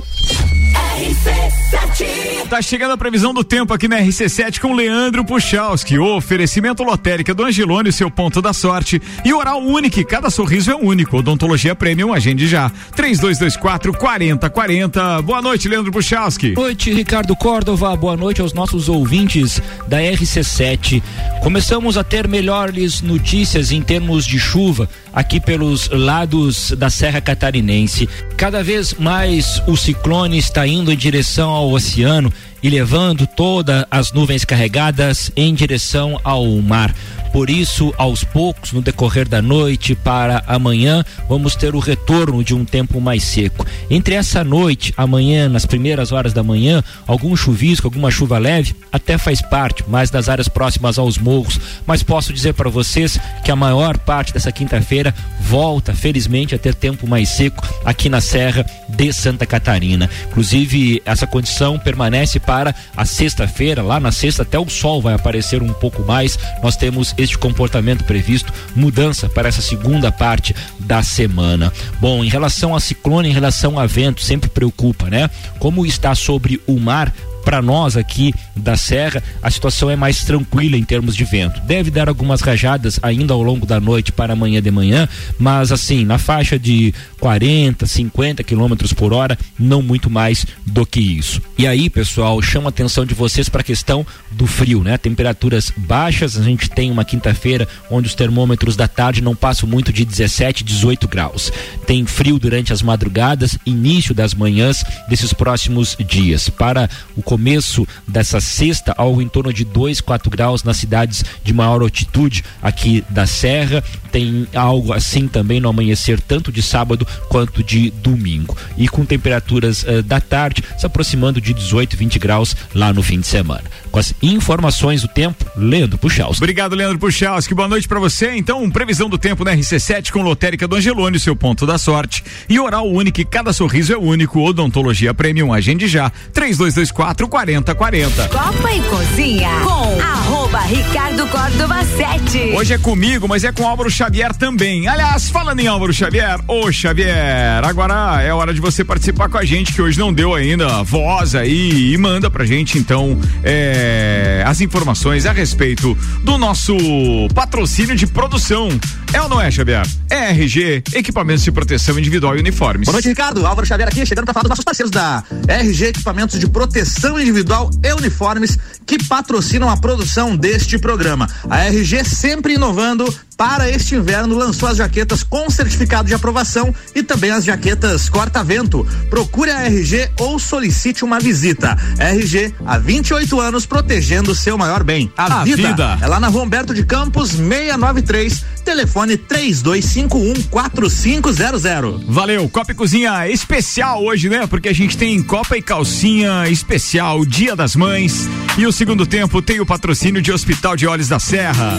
Tá chegando a previsão do tempo aqui na RC7 com Leandro Puchalski. Oferecimento lotérica do Angelone, seu ponto da sorte. E oral único, cada sorriso é único. Odontologia Premium, agende já. 3224 4040. Boa noite, Leandro Puchalski. Boa noite, Ricardo Córdova. Boa noite aos nossos ouvintes da RC7. Começamos a ter melhores notícias em termos de chuva aqui pelos lados da Serra Catarinense. Cada vez mais o ciclone está indo em direção ao oceano e levando todas as nuvens carregadas em direção ao mar. Por isso, aos poucos, no decorrer da noite para amanhã, vamos ter o retorno de um tempo mais seco. Entre essa noite, amanhã, nas primeiras horas da manhã, algum chuvisco, alguma chuva leve, até faz parte, mais das áreas próximas aos morros. Mas posso dizer para vocês que a maior parte dessa quinta-feira volta, felizmente, a ter tempo mais seco aqui na Serra de Santa Catarina. Inclusive, essa condição permanece para a sexta-feira. Lá na sexta, até o sol vai aparecer um pouco mais. Nós temos este comportamento previsto, mudança para essa segunda parte da semana. Bom, em relação a ciclone, em relação a vento, sempre preocupa, né? Como está sobre o mar, para nós aqui da Serra, a situação é mais tranquila em termos de vento. Deve dar algumas rajadas ainda ao longo da noite para amanhã de manhã, mas assim, na faixa de 40, 50 quilômetros por hora, não muito mais do que isso. E aí, pessoal, chama a atenção de vocês para a questão do frio, né? Temperaturas baixas, a gente tem uma quinta-feira onde os termômetros da tarde não passam muito de 17, 18 graus. Tem frio durante as madrugadas, início das manhãs desses próximos dias. Para o começo dessa sexta, algo em torno de 2, 4 graus nas cidades de maior altitude aqui da Serra. Tem algo assim também no amanhecer, tanto de sábado quanto de domingo. E com temperaturas uh, da tarde se aproximando de 18, 20 graus lá no fim de semana. Com as informações do tempo, Leandro Puchalski. Obrigado, Leandro Puchalski. Boa noite para você. Então, previsão do tempo na RC7 com Lotérica do Angelone, seu ponto da sorte. E oral único, cada sorriso é único. Odontologia Premium, agende já. 3224 4040. Copa e Cozinha com arroba Ricardo Córdova 7. Hoje é comigo, mas é com Álvaro Xavier também. Aliás, falando em Álvaro Xavier, ô Xavier, agora é hora de você participar com a gente, que hoje não deu ainda voz aí e manda pra gente então é, as informações a respeito do nosso patrocínio de produção. É ou não é, Xavier? É RG, equipamentos de proteção individual e uniformes. Boa noite, Ricardo. Álvaro Xavier aqui, chegando para falar dos nossos parceiros da RG Equipamentos de Proteção proteção individual e uniformes que patrocinam a produção deste programa. A RG sempre inovando para este inverno lançou as jaquetas com certificado de aprovação e também as jaquetas corta-vento. Procure a RG ou solicite uma visita. RG, há 28 anos protegendo o seu maior bem, a, A vida. vida. É lá na Rua Humberto de Campos, 693, telefone 32514500. Valeu, Copa e Cozinha especial hoje, né? Porque a gente tem Copa e Calcinha especial, Dia das Mães. E o segundo tempo tem o patrocínio de Hospital de Olhos da Serra.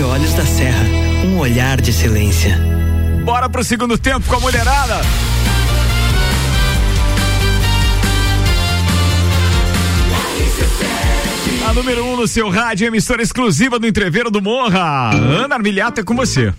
De Olhos da Serra, um olhar de excelência. Bora pro segundo tempo com a mulherada. A número 1 um no seu rádio, emissora exclusiva do Entreveiro do Morra. Ana Armilhato é com você.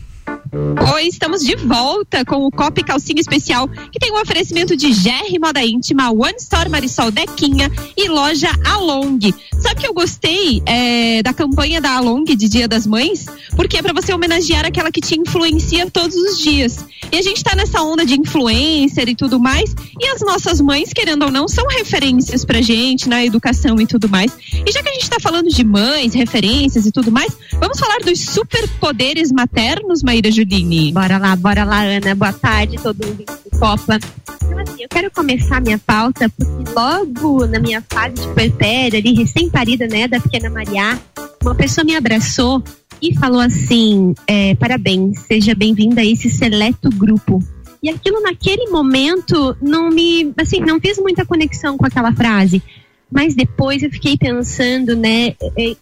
Oi, estamos de volta com o Copa e Calcinha Especial, que tem um oferecimento de GR Moda Íntima, One Store Marisol Dequinha e loja Along. Sabe que eu gostei é, da campanha da Along de Dia das Mães? Porque é para você homenagear aquela que te influencia todos os dias. E a gente tá nessa onda de influencer e tudo mais, e as nossas mães, querendo ou não, são referências pra gente na educação e tudo mais. E já que a gente tá falando de mães, referências e tudo mais, vamos falar dos superpoderes maternos, Maíra Juline. Bora lá, bora lá, Ana. Boa tarde, todo mundo do Copa. Então, assim, eu quero começar minha pauta porque logo na minha fase de puerpério, ali, recém-parida, né, da pequena Maria, uma pessoa me abraçou e falou assim: é, parabéns, seja bem-vinda a esse seleto grupo. E aquilo naquele momento não me, assim, não fiz muita conexão com aquela frase. Mas depois eu fiquei pensando, né, é,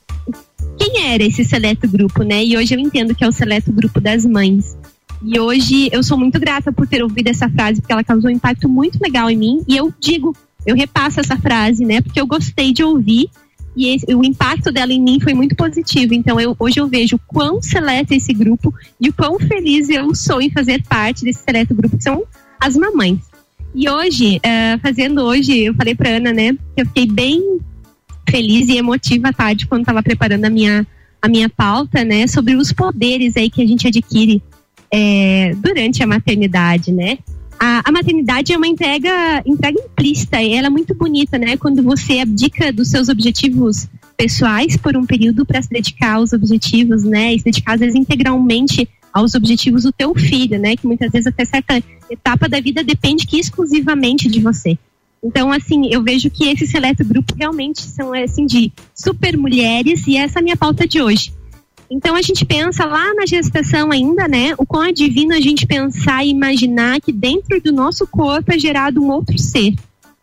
quem era esse seleto grupo, né? E hoje eu entendo que é o seleto grupo das mães. E hoje eu sou muito grata por ter ouvido essa frase, porque ela causou um impacto muito legal em mim. E eu digo, eu repasso essa frase, né? Porque eu gostei de ouvir e esse- o impacto dela em mim foi muito positivo. Então eu, hoje eu vejo quão seleto é esse grupo e o quão feliz eu sou em fazer parte desse seleto grupo, que são as mamães. E hoje, eh, fazendo hoje, eu falei pra Ana, né, que eu fiquei bem feliz e emotiva tarde quando estava preparando a minha, a minha pauta, né, sobre os poderes aí que a gente adquire é, durante a maternidade, né? A, a maternidade é uma entrega, entrega implícita e ela é muito bonita, né? Quando você abdica dos seus objetivos pessoais por um período para se dedicar aos objetivos, né? E se dedicar às vezes integralmente aos objetivos do teu filho, né? Que muitas vezes até certa etapa da vida depende que exclusivamente de você. Então, assim, eu vejo que esse seleto grupo realmente são, assim, de super mulheres e essa é a minha pauta de hoje. Então, a gente pensa lá na gestação ainda, né? O quão é divino a gente pensar e imaginar que dentro do nosso corpo é gerado um outro ser.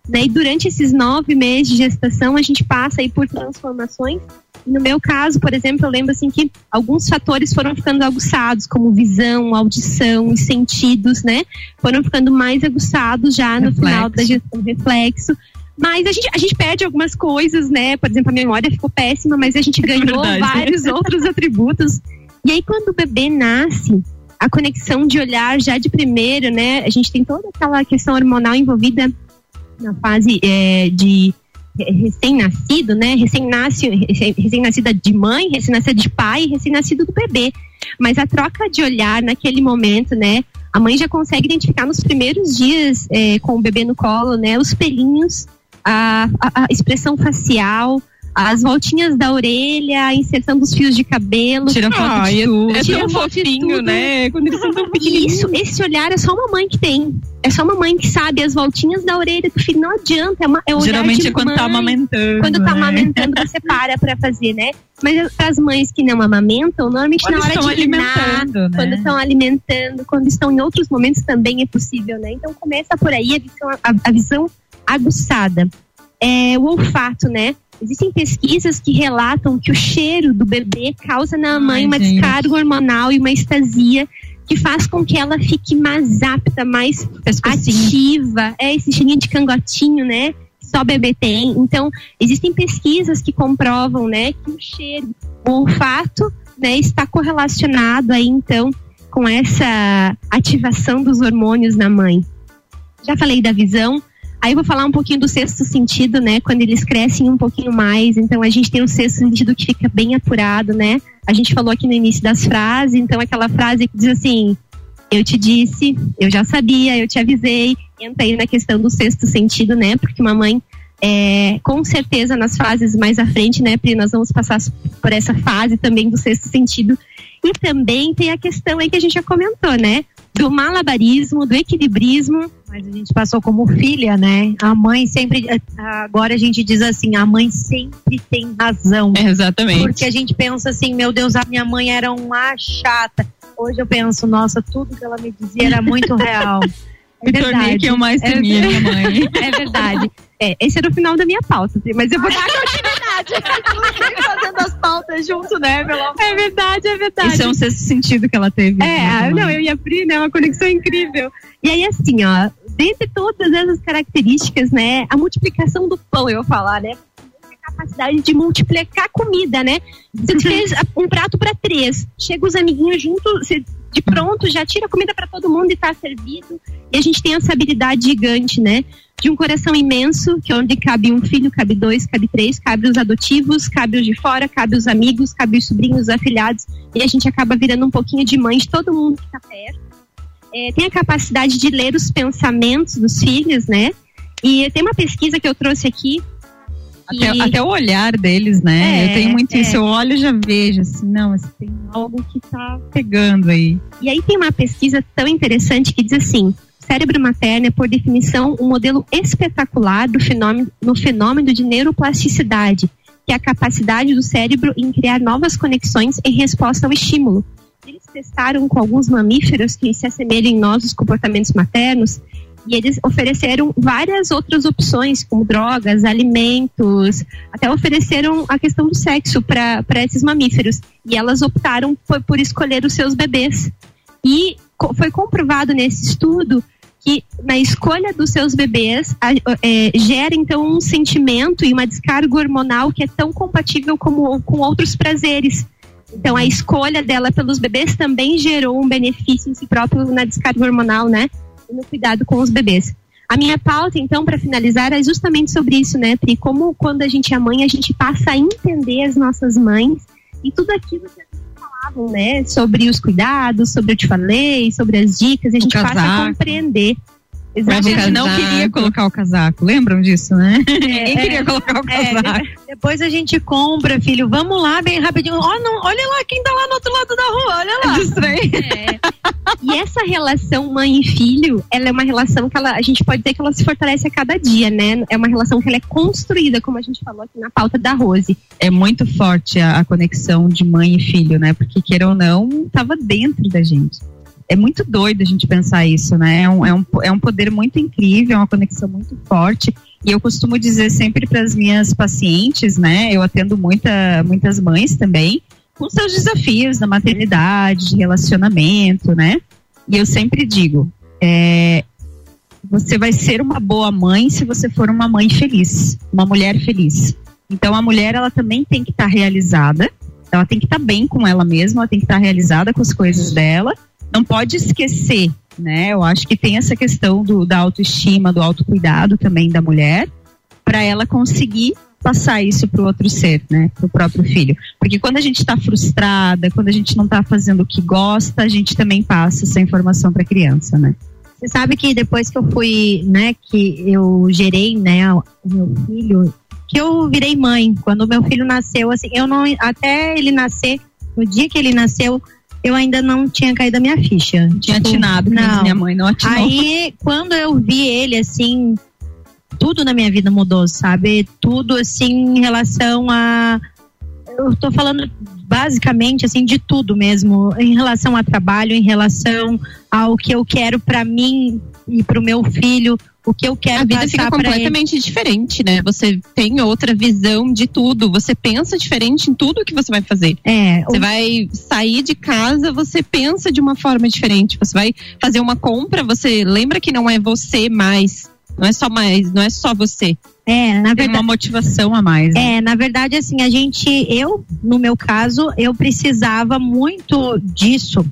Né? E durante esses nove meses de gestação, a gente passa aí por transformações. No meu caso, por exemplo, eu lembro assim que alguns fatores foram ficando aguçados, como visão, audição e sentidos, né? Foram ficando mais aguçados já no final da gestão, reflexo. Mas a gente, a gente perde algumas coisas, né? Por exemplo, a memória ficou péssima, mas a gente <laughs> ganhou Verdade. vários outros atributos. E aí, quando o bebê nasce, a conexão de olhar já de primeiro, né? A gente tem toda aquela questão hormonal envolvida na fase é, de é, recém-nascido, né? Recém-nasce, recém- recém-nascida de mãe, recém-nascida de pai, recém-nascido do bebê. Mas a troca de olhar naquele momento, né? A mãe já consegue identificar nos primeiros dias é, com o bebê no colo, né? Os pelinhos, a, a- a expressão facial, as voltinhas da orelha, a inserção dos fios de cabelo. Tira foto Ah, de é- tudo. é Tira tão fofinho, tudo. né? Quando eles são tão Isso, esse olhar é só uma mãe que tem. É só uma mãe que sabe as voltinhas da orelha do filho. Não adianta, é, uma, é Geralmente de é quando mãe. tá amamentando, Quando tá né? amamentando, você para pra fazer, né? Mas as mães que não amamentam, normalmente Quando na hora estão de alimentando, né? quando estão alimentando, quando estão em outros momentos também é possível, né? Então começa por aí a visão, a, a visão aguçada. É, o olfato, né? Existem pesquisas que relatam que o cheiro do bebê causa na mãe uma gente. descarga hormonal e uma estasia que faz com que ela fique mais apta, mais ativa. É esse cheirinho de cangotinho, né? que Só bebê tem. Então, existem pesquisas que comprovam, né, que o cheiro, o olfato, né, está correlacionado aí, então, com essa ativação dos hormônios na mãe. Já falei da visão. Aí eu vou falar um pouquinho do sexto sentido, né? Quando eles crescem um pouquinho mais. Então a gente tem o sexto sentido que fica bem apurado, né? A gente falou aqui no início das frases, então aquela frase que diz assim: Eu te disse, eu já sabia, eu te avisei. Entra aí na questão do sexto sentido, né? Porque uma mãe, é, com certeza, nas fases mais à frente, né, Pri? Nós vamos passar por essa fase também do sexto sentido. E também tem a questão aí que a gente já comentou, né? Do malabarismo, do equilibrismo. Mas a gente passou como filha, né? A mãe sempre. Agora a gente diz assim: a mãe sempre tem razão. exatamente. Porque a gente pensa assim: meu Deus, a minha mãe era uma chata. Hoje eu penso: nossa, tudo que ela me dizia era muito <laughs> real. É Me tornei quem eu mais É temia, ver- minha mãe. É verdade. É, esse era o final da minha pauta, mas eu vou dar continuidade. <laughs> fazendo as pautas junto, né, meu amor? É verdade, é verdade. Isso é um sexto sentido que ela teve. É, né, não, eu e a Pri, né, uma conexão incrível. E aí, assim, ó, dentre todas essas características, né, a multiplicação do pão, eu vou falar, né, a capacidade de multiplicar comida, né? Você <laughs> fez a- um prato para três, chega os amiguinhos junto, você de pronto já tira comida para todo mundo e tá servido. E a gente tem essa habilidade gigante, né? De um coração imenso, que é onde cabe um filho, cabe dois, cabe três, cabe os adotivos, cabe os de fora, cabe os amigos, cabe os sobrinhos, os afilhados. E a gente acaba virando um pouquinho de mãe de todo mundo que tá perto. É, tem a capacidade de ler os pensamentos dos filhos, né? E tem uma pesquisa que eu trouxe aqui. Até, que- até o olhar deles, né? É, eu tenho muito é. isso. Eu olho e já vejo, assim, não, mas tem algo que tá pegando aí. E aí tem uma pesquisa tão interessante que diz assim: cérebro materno é, por definição, um modelo espetacular do fenômeno, no fenômeno de neuroplasticidade, que é a capacidade do cérebro em criar novas conexões em resposta ao estímulo. Eles testaram com alguns mamíferos que se assemelham em nós os comportamentos maternos e eles ofereceram várias outras opções, como drogas, alimentos, até ofereceram a questão do sexo para esses mamíferos. E elas optaram por, por escolher os seus bebês. E foi comprovado nesse estudo que na escolha dos seus bebês a- é, gera então um sentimento e uma descarga hormonal que é tão compatível como com outros prazeres. Então a escolha dela pelos bebês também gerou um benefício em si próprio na descarga hormonal, né? E no cuidado com os bebês. A minha pauta, então, para finalizar, é justamente sobre isso, né, Pri? Como quando a gente é mãe, a gente passa a entender as nossas mães e tudo aquilo que né? Sobre os cuidados, sobre eu te falei, sobre as dicas, e a gente passa a compreender. Mas a gente não queria colocar o casaco, lembram disso, né? <laughs> Ninguém queria colocar o É, casaco. depois a gente compra, filho. Vamos lá, bem rapidinho. Ó, não, olha lá quem tá lá no outro lado da rua, olha lá. É. E essa relação mãe e filho, ela é uma relação que ela, a gente pode dizer que ela se fortalece a cada dia, né? É uma relação que ela é construída, como a gente falou aqui na pauta da Rose. É muito forte a, a conexão de mãe e filho, né? Porque, queira ou não, estava dentro da gente. É muito doido a gente pensar isso, né? É um, é, um, é um poder muito incrível, é uma conexão muito forte. E eu costumo dizer sempre para as minhas pacientes, né? Eu atendo muita, muitas mães também, com seus desafios da maternidade, de relacionamento, né? E eu sempre digo, é, você vai ser uma boa mãe se você for uma mãe feliz, uma mulher feliz. Então a mulher ela também tem que estar realizada, ela tem que estar bem com ela mesma, ela tem que estar realizada com as coisas dela. Não pode esquecer, né? Eu acho que tem essa questão do, da autoestima, do autocuidado também da mulher, para ela conseguir passar isso para o outro ser, né? Para o próprio filho. Porque quando a gente está frustrada, quando a gente não está fazendo o que gosta, a gente também passa essa informação para a criança, né? Você sabe que depois que eu fui, né, que eu gerei, né, o meu filho, que eu virei mãe. Quando meu filho nasceu, assim, eu não. Até ele nascer, no dia que ele nasceu, eu ainda não tinha caído a minha ficha. Tinha atinado, como diz não. minha mãe, não atinou. Aí, quando eu vi ele, assim, tudo na minha vida mudou, sabe? Tudo, assim, em relação a. Eu tô falando basicamente, assim, de tudo mesmo. Em relação a trabalho, em relação ao que eu quero pra mim e pro meu filho, o que eu quero A vida fica pra ele. completamente diferente, né? Você tem outra visão de tudo. Você pensa diferente em tudo que você vai fazer. É. Você vai sair de casa, você pensa de uma forma diferente. Você vai fazer uma compra, você lembra que não é você mais. Não é só mais, não é só você. É, na Tem verdade. uma motivação a mais. né? É, na verdade, assim, a gente, eu, no meu caso, eu precisava muito disso,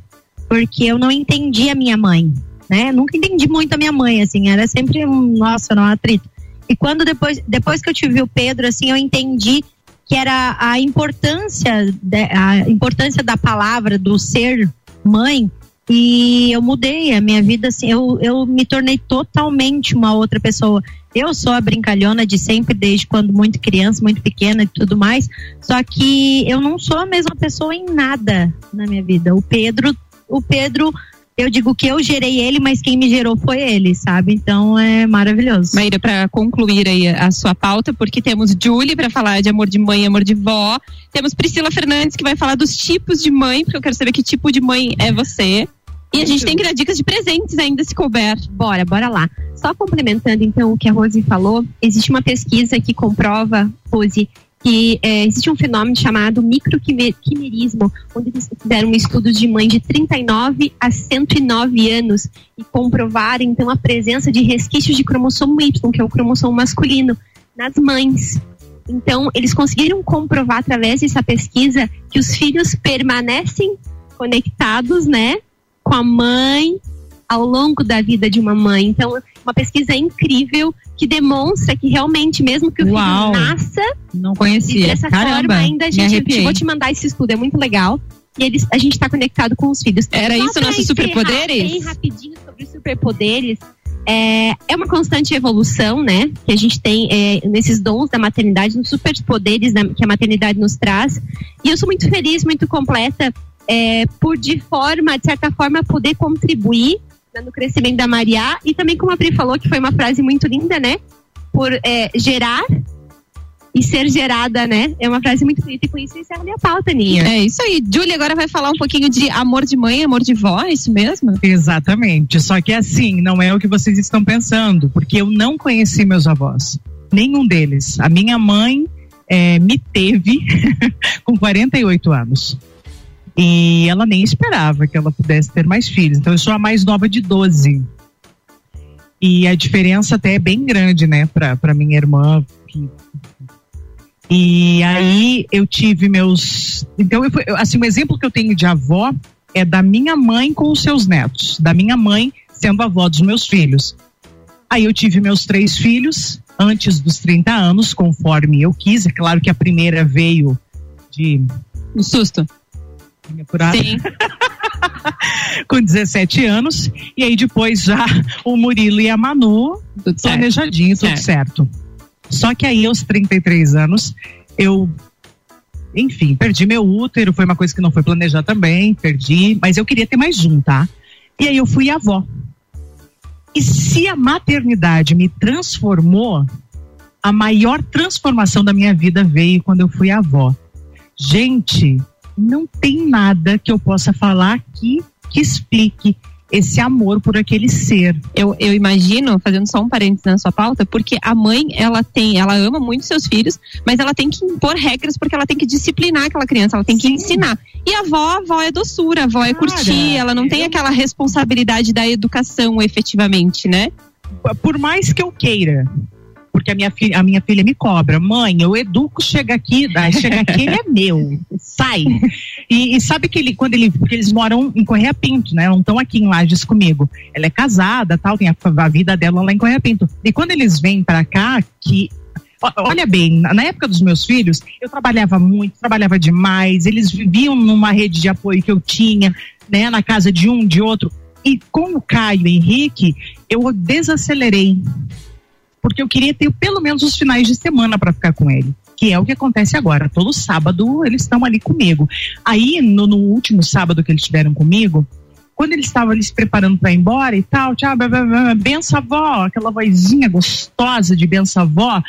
porque eu não entendia a minha mãe, né? Nunca entendi muito a minha mãe, assim, era sempre um, nossa, não, atrito. E quando depois, depois que eu tive o Pedro, assim, eu entendi que era a importância, de- a importância da palavra, do ser mãe, e eu mudei a minha vida, assim, eu, eu me tornei totalmente uma outra pessoa. Eu sou a brincalhona de sempre, desde quando muito criança, muito pequena e tudo mais. Só que eu não sou a mesma pessoa em nada na minha vida. O Pedro, o Pedro, eu digo que eu gerei ele, mas quem me gerou foi ele, sabe? Então é maravilhoso. Maíra, para concluir aí a sua pauta, porque temos Julie para falar de amor de mãe e amor de vó. Temos Priscila Fernandes que vai falar dos tipos de mãe, porque eu quero saber que tipo de mãe é você. E a gente tem que dar dicas de presentes ainda, se couber. Bora, bora lá. Só complementando então o que a Rose falou, existe uma pesquisa que comprova, Rose, que é, existe um fenômeno chamado microquimerismo, onde eles fizeram um estudo de mães de 39 a 109 anos e comprovaram então a presença de resquícios de cromossomo Y, que é o cromossomo masculino, nas mães. Então, eles conseguiram comprovar através dessa pesquisa que os filhos permanecem conectados, né, com a mãe ao longo da vida de uma mãe. Então, uma pesquisa incrível que demonstra que realmente, mesmo que o Uau. filho nasça Não conhecia. dessa Caramba, forma, ainda a gente arrepiei. vou te mandar esse estudo, é muito legal. E eles, a gente está conectado com os filhos. Era Só isso, nossos superpoderes? Bem rapidinho sobre os superpoderes. É, é uma constante evolução, né? Que a gente tem é, nesses dons da maternidade, nos superpoderes que a maternidade nos traz. E eu sou muito feliz, muito completa, é, por de forma, de certa forma, poder contribuir no crescimento da Maria. E também, como a Pri falou, que foi uma frase muito linda, né? Por é, gerar e ser gerada, né? É uma frase muito bonita. E com isso, encerra a minha pauta, Ninha. É isso aí. Julie agora vai falar um pouquinho de amor de mãe, amor de vó, é isso mesmo? Exatamente. Só que assim, não é o que vocês estão pensando, porque eu não conheci meus avós. Nenhum deles. A minha mãe eh, me teve <laughs> com 48 anos. E ela nem esperava que ela pudesse ter mais filhos. Então eu sou a mais nova de 12. E a diferença até é bem grande, né, pra, pra minha irmã. que- E aí eu tive meus. Então, eu, fui- assim, o exemplo que eu tenho de avó é da minha mãe com os seus netos, da minha mãe sendo avó dos meus filhos. Aí eu tive meus três filhos antes dos 30 anos, conforme eu quis. É claro que a primeira veio de. Um susto. Sim. <laughs> com 17 anos. E aí depois já o Murilo e a Manu, Tudo certo. planejadinho, tudo certo. Só que aí aos 33 anos, eu enfim, perdi meu útero, foi uma coisa que não foi planejada também, perdi, mas eu queria ter mais um, tá? E aí eu fui avó. E se a maternidade me transformou, a maior transformação da minha vida veio quando eu fui avó. Gente, não tem nada que eu possa falar que, que explique esse amor por aquele ser. Eu, eu imagino, fazendo só um parênteses na sua pauta, porque a mãe, ela tem, ela ama muito seus filhos, mas ela tem que impor regras porque ela tem que disciplinar aquela criança, ela tem que ensinar. E a avó, a avó é doçura, a avó é curtir, ela não tem aquela responsabilidade da educação efetivamente, né? por mais que eu queira, porque a minha filha, a minha filha me cobra, mãe, eu educo, chega aqui, chega aqui, ele é meu, sai. E, e sabe que ele, quando ele, porque eles moram em Correia Pinto, né? Não estão aqui em Lages comigo. Ela é casada, tal, tem a, a vida dela lá em Correia Pinto. E quando eles vêm para cá, que Olha bem, na época dos meus filhos, eu trabalhava muito, trabalhava demais, eles viviam numa rede de apoio que eu tinha, né, na casa de um, de outro. E com o Caio Henrique, eu desacelerei. Porque eu queria ter pelo menos os finais de semana para ficar com ele. Que é o que acontece agora. Todo sábado eles estão ali comigo. Aí, no, no último sábado que eles estiveram comigo, quando eles estavam ali se preparando para ir embora e tal, tchau, blá, blá, blá, benção avó, aquela vozinha gostosa de benção avó,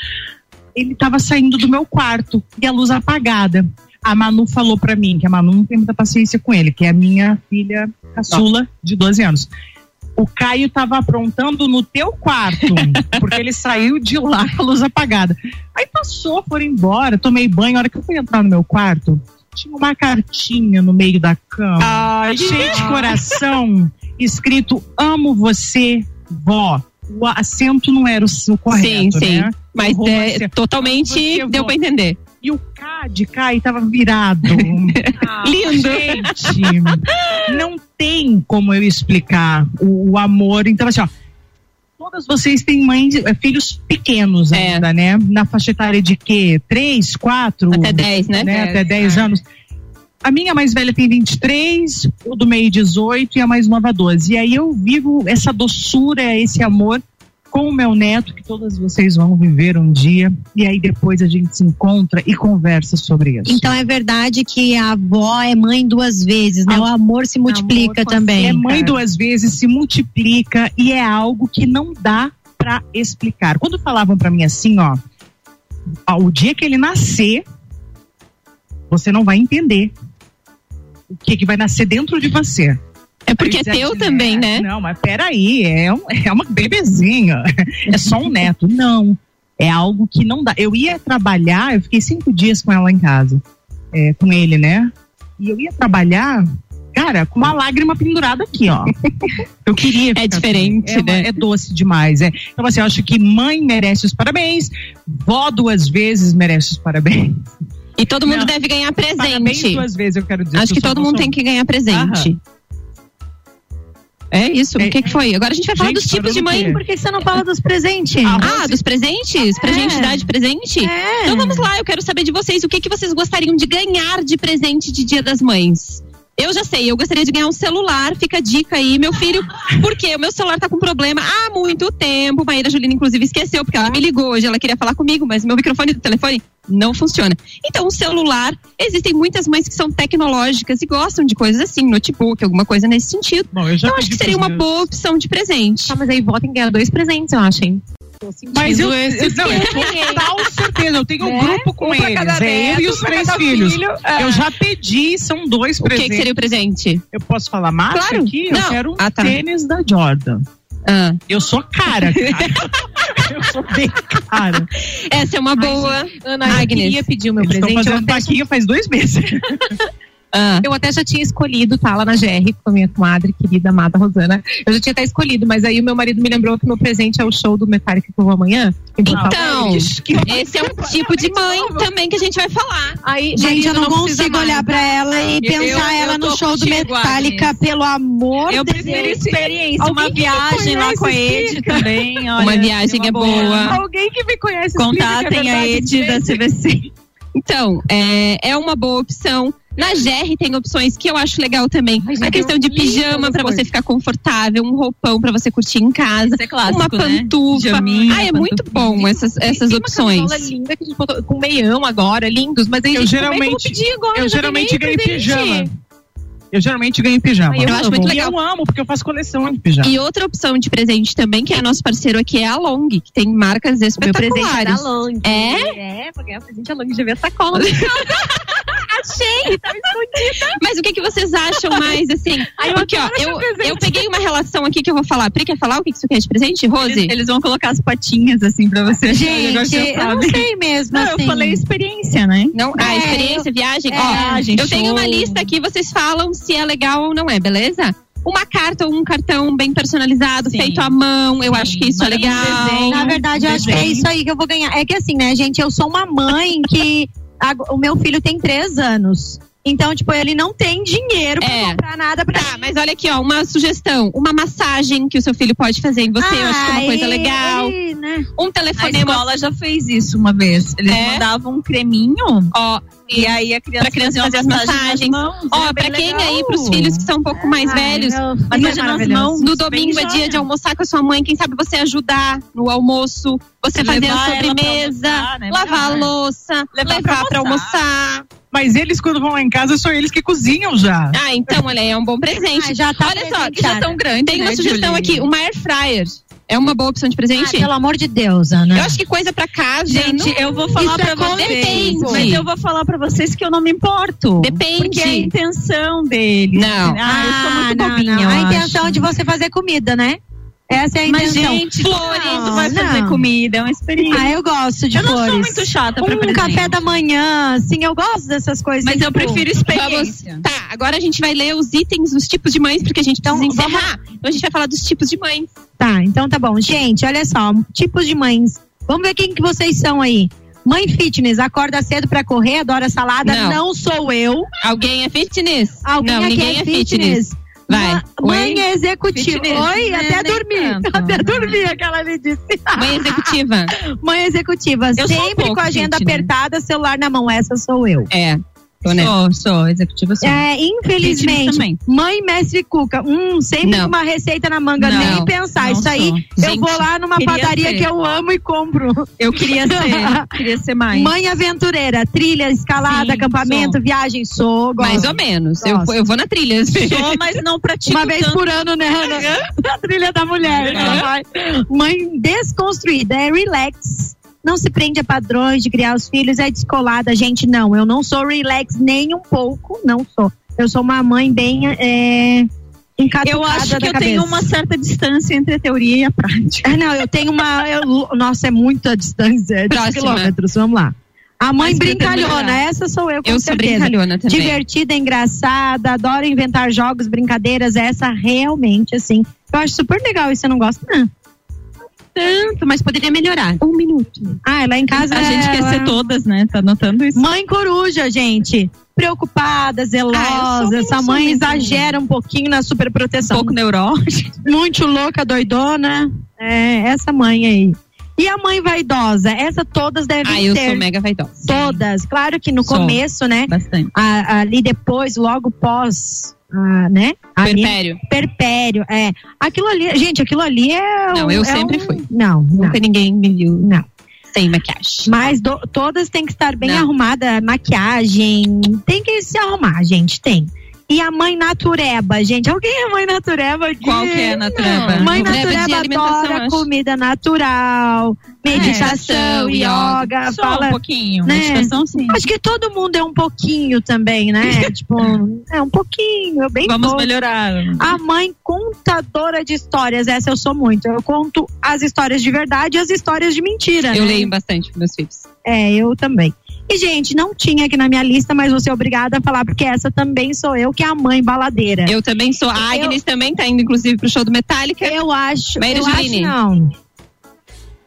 ele estava saindo do meu quarto e a luz apagada. A Manu falou para mim que a Manu não tem muita paciência com ele, que é a minha filha caçula de 12 anos. O Caio estava aprontando no teu quarto, <laughs> porque ele saiu de lá com a luz apagada. Aí passou, foram embora, tomei banho. A hora que eu fui entrar no meu quarto, tinha uma cartinha no meio da cama, Ai, cheia de coração, <laughs> escrito Amo você, vó. O acento não era o, o correto, sim, sim. né? Mas é, romance- totalmente deu pra entender. E o K de Kai tava virado. <laughs> Lindo. Gente, não tem como eu explicar o, o amor. Então, assim, ó. Todas vocês têm mães, eh, filhos pequenos ainda, né? Na faixa etária de quê? Três, quatro? Até 10, né? Até Dez, 10 é. anos. A minha mais velha tem 23, o do meio 18 e a mais nova 12. E aí eu vivo essa doçura, esse amor com o meu neto, que todas vocês vão viver um dia. E aí depois a gente se encontra e conversa sobre isso. Então é verdade que a avó é mãe duas vezes, né? O amor se multiplica também. É mãe duas vezes, se multiplica e é algo que não dá pra explicar. Quando falavam pra mim assim, ó, ó, o dia que ele nascer, você não vai entender o que que vai nascer dentro de você. É porque é teu dizia, também, né? Não, mas peraí, é, um, é uma bebezinha, é só um neto. Não, é algo que não dá. Eu ia trabalhar, eu fiquei cinco dias com ela em casa, é, com ele, né? E eu ia trabalhar, cara, com uma lágrima pendurada aqui, ó. Eu queria. É ficar diferente, ele. é, né? É doce demais. É. Então, assim, eu acho que mãe merece os parabéns, vó duas vezes merece os parabéns. E todo mundo Não, deve ganhar Parabéns presente. duas vezes, eu quero dizer. Acho que só todo mundo sou- tem que ganhar presente. É isso? o que, que foi? Agora a gente vai falar Gente, dos tipos de mãe. Por que você não fala dos presentes? Ah, dos presentes? Pra É. gente dar de presente? É. Então vamos lá, eu quero saber de vocês o que, que vocês gostariam de ganhar de presente de Dia das Mães. Eu já sei, eu gostaria de ganhar um celular, fica a dica aí, meu filho, porque o meu celular tá com problema há muito tempo. Maíra Julina, inclusive, esqueceu, porque ela me ligou hoje, ela queria falar comigo, mas meu microfone do telefone não funciona. Então, o celular, existem muitas mães que são tecnológicas e gostam de coisas assim, notebook, alguma coisa nesse sentido. Bom, eu já então, acho que seria uma boa opção de presente. Tá, mas aí vó tem que ganhar dois presentes, eu acho, hein? Mas eu, esse eu, não, eu esquema. total certeza, eu tenho um Né? grupo com Um eles, é ele e os três filhos. filho, é. Eu já pedi, são dois O que, presentes. que seria o presente? Eu posso falar marca Claro. aqui? Não. Eu quero um Ah, tá. tênis da Jordan. Ah. Eu sou cara, cara. <laughs> eu sou bem cara. Essa é uma boa. Ana, eu Agnes. queria pedir o meu Eles presente. Eu fazendo vaquinha faz dois meses. <laughs> Ah. eu até já tinha escolhido, tá? Lá na GR, com a minha comadre querida, amada Rosana. Eu já tinha até escolhido, mas aí o meu marido me lembrou que meu presente é o show do Metallica que eu vou amanhã. Então, Que- esse é um tipo de <laughs> mãe também que a gente vai falar. Aí, Gente, marido, eu não, precisa consigo mais. olhar pra ela e Eu- pensar eu- ela eu no tô show do Metallica, Agnes. pelo amor Eu de prefiro Deus. experiência, Alguém uma que viagem lá com a Ed também. olha, Uma viagem uma é boa. Alguém que me conhece Contatem a Ed da CVC. Então, é, é uma boa opção. Na GR tem opções que eu acho legal também. Ai, a questão de pijama pra você ficar confortável, um roupão pra você curtir em casa, Isso é clássico, uma né? pantufa. Pijaminha, ah, é muito bom essas, essas Tem opções. uma linda que a gente botou com meião agora, lindos, mas aí Eu gente, como é que eu vou geralmente, pedir agora? eu geralmente ganhei pijama. Eu geralmente ganho pijama. Ai, eu acho muito E legal. eu amo, porque eu faço coleção de pijama. E outra opção de presente também, que é nosso parceiro aqui, é a Long, que tem marcas Meu espetaculares. presente é da Long. É? É, vou ganhar presente da Long de ver sacola. <laughs> Achei, tava escondida. Mas o que, que vocês acham mais, assim? <laughs> Ai, eu Porque, ó, eu, eu peguei uma relação aqui que eu vou falar. Pri, quer falar o que, que você quer de presente, Rose? Eles, eles vão colocar as patinhas assim pra você. Gente, você eu não sei mesmo, Não, assim. eu falei experiência, né? Não, a É, experiência, viagem. é, Ó, viagem, eu tenho show. uma lista aqui, vocês falam se é legal ou não é, beleza? Uma carta ou um cartão bem personalizado, Sim. feito à mão, eu acho que isso é Manda um legal. desenho. Na verdade, eu acho que é Desenho. isso aí que eu vou ganhar. É que assim, né, gente, eu sou uma mãe que. O meu filho tem três anos. Então, tipo, ele não tem dinheiro pra É. comprar nada pra Tá, mas olha aqui, ó, uma sugestão. Uma massagem que o seu filho pode fazer em você, eu acho que é uma coisa legal. ele, né? Um A telefonema. escola já fez isso uma vez. Eles É? mandavam um creminho. Ó, E aí a criança pra criança fazia fazer as massagens. mãos, Ó, era pra quem legal. aí, pros filhos que são um pouco mais Ai, velhos, filho massagem é nas maravilhoso. mãos. no domingo é joia. dia de almoçar com a sua mãe, quem sabe você ajudar no almoço, você fazer a sobremesa, almoçar, né? lavar a louça, Levar levar, pra pra almoçar. Mas eles, quando vão lá em casa, são eles que cozinham já. Ah, então, olha aí, é um bom presente. Ah, já tá olha só, presente, já tão grande. Tem uma né, sugestão Julie? aqui, uma air fryer. É uma boa opção de presente? Ah, pelo amor de Deus, Ana. Eu acho que coisa pra casa. Gente, não- eu vou falar Isso pra é vocês. Depende. Mas eu vou falar pra vocês que eu não me importo. Depende. Porque é a intenção deles. Não. Ah, eu sou muito não, bobinha. não. A intenção acho. de você fazer comida, né? Essa é a Mas, intenção. gente, Flores, vai não. fazer comida, é uma experiência. Ah, eu gosto de eu não flores. sou muito chata pra um presente. café da manhã, sim, eu gosto dessas coisas. Mas eu tipo, prefiro Vamos, experiência. tá, agora a gente vai ler os itens, os tipos de mães, porque a gente precisa Então, encerrar. Então a gente vai falar dos tipos de mães. Tá, então tá bom. Gente, olha só, tipos de mães. Vamos ver quem que vocês são aí. Mãe fitness, acorda cedo pra correr, adora salada, Não. não, sou eu. Alguém é fitness? Alguém não, aqui ninguém é fitness. Vai. Mãe Oi? executiva. Fitness, Oi, né, até dormir. <laughs> Até dormir, aquela me disse. <laughs> Mãe executiva. Mãe executiva, Eu um sempre pouco com a agenda fitness. apertada, celular na mão, essa sou eu. É. Nessa. Sou, sou, executiva sou. É, infelizmente, mãe mestre cuca, hum, sempre Não. com uma receita na manga, Não, nem pensar. Isso aí, sou. eu Gente, vou lá numa padaria ser. que eu amo e compro. Eu queria <laughs> ser, queria ser mais. Mãe aventureira, trilha, escalada, Sim, acampamento, sou. viagem, sou. gosto. Mais ou menos. Eu, Gosto. eu vou na trilha. Sou, mas não pratico Uma vez tanto. por ano, né, Ana? A trilha da mulher. Uhum. ela vai. Mãe desconstruída, é relax. Não se prende a padrões de criar os filhos, é descolada. Gente, não, eu não sou relax nem um pouco, não sou. Eu sou uma mãe bem é, Eu acho que eu cabeça. tenho uma certa distância entre a teoria e a prática. É, não, eu tenho uma. eu- nossa, é muita distância. É 10 Próxima. quilômetros, vamos lá. A mãe Mas brincalhona, essa sou eu com Eu sou certeza. brincalhona também. Divertida, engraçada, adoro inventar jogos, brincadeiras, essa realmente, assim. Eu acho super legal isso, você não gosta, não? Tanto, mas poderia melhorar. Um minuto. Ah, lá em casa A gente é- quer ser todas, né? Tá notando isso? Mãe coruja, gente. Preocupada, zelosa. Ah, Essa mãe exagera um pouquinho na Um superproteção. pouco neurótica. <laughs> Muito louca, doidona. É, essa mãe aí. E a mãe vaidosa? Essa todas devem Ah, eu ter. sou mega vaidosa. Todas. Claro que no Sou. começo, né? Bastante. a- ali depois, logo pós, ah, né? Ali- Perpério. Perpério, é. Aquilo ali, gente, aquilo ali é. Não, um- eu é sempre um- fui. Não, não. Nunca ninguém me viu Não. sem maquiagem. Mas do- todas têm que estar bem Não. arrumada, maquiagem, tem que se arrumar, gente, tem. E a mãe natureba, gente, alguém é mãe natureba aqui? Qual que é natureba? Mãe Natureba adora acho. comida natural, meditação, meditação, yoga, Só fala... um pouquinho. né? Meditação, sim. Acho que todo mundo é um pouquinho também, né? <laughs> tipo, é um pouquinho, eu bem Vamos pouco. melhorar. A mãe contadora de histórias, essa eu sou muito. Eu conto as histórias de verdade e as histórias de mentira. Eu né? leio bastante com meus filhos. É, eu também. E, gente, não tinha aqui na minha lista, mas vou ser obrigada a falar, porque essa também sou eu, que é a mãe baladeira. Eu também sou. A Agnes também tá indo, inclusive, pro show do Metallica. Eu acho. Maíra eu acho Juline. não.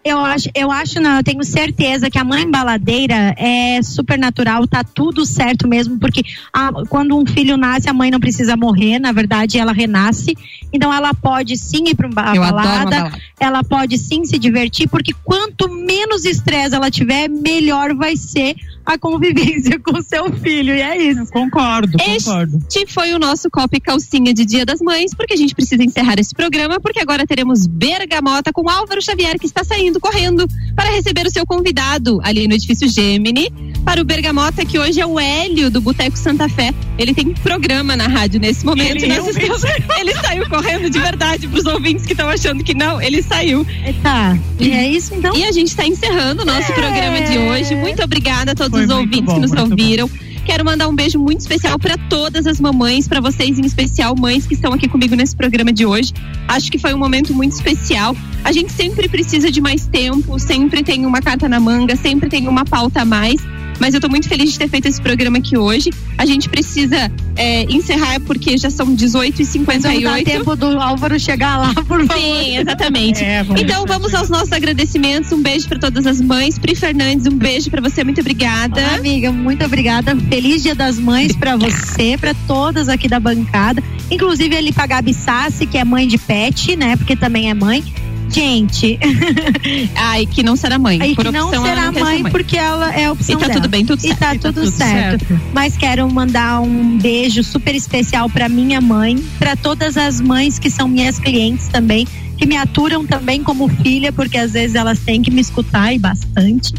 Eu acho, eu acho não, eu tenho certeza que a mãe baladeira é super natural, tá tudo certo mesmo, porque a- quando um filho nasce, a mãe não precisa morrer, na verdade ela renasce, então ela pode sim ir para uma balada. ela pode sim se divertir, porque quanto menos estresse ela tiver, melhor vai ser a convivência <laughs> com seu filho, e é isso. Concordo, concordo. Este foi o nosso Copa e Calcinha de Dia das Mães, porque a gente precisa encerrar esse programa, porque agora teremos Bergamota com Álvaro Xavier, que está saindo correndo para receber o seu convidado ali no edifício Gemini, para o Bergamota, que hoje é o Hélio do Boteco Santa Fé. Ele tem programa na rádio nesse momento. Ele estamos- <laughs> ele saiu correndo de verdade para os ouvintes que estão achando que não, ele saiu. Tá, e é isso então? E a gente está encerrando o nosso programa de hoje. Muito obrigada a todos Foi os muito ouvintes bom, que nos muito bom. Quero mandar um beijo muito especial para todas as mamães, para vocês em especial, mães que estão aqui comigo nesse programa de hoje. Acho que foi um momento muito especial. A gente sempre precisa de mais tempo, sempre tem uma carta na manga, sempre tem uma pauta a mais. Mas eu tô muito feliz de ter feito esse programa aqui hoje. A gente precisa é, encerrar porque já são 18 e 58 Não dá tempo do Álvaro chegar lá, por favor. Sim, exatamente. <laughs> É, vamos então vamos aos nossos agradecimentos. Um beijo para todas as mães. Pri Fernandes, um beijo para você. Muito obrigada. Olá, amiga, muito obrigada. Feliz Dia das Mães para você, para todas aqui da bancada. Inclusive ali pra Gabi Sassi, que é mãe de pet, né? Porque também é mãe. Gente. <laughs> Ai, que não será mãe. Por que não será não mãe, mãe. porque ela é a opção E tá dela. tudo bem, tudo E certo. tá E tá tudo, tudo certo. certo. Mas quero mandar um beijo super especial pra minha mãe, pra todas as mães que são minhas clientes também, que me aturam também como filha, porque às vezes elas têm que me escutar e bastante.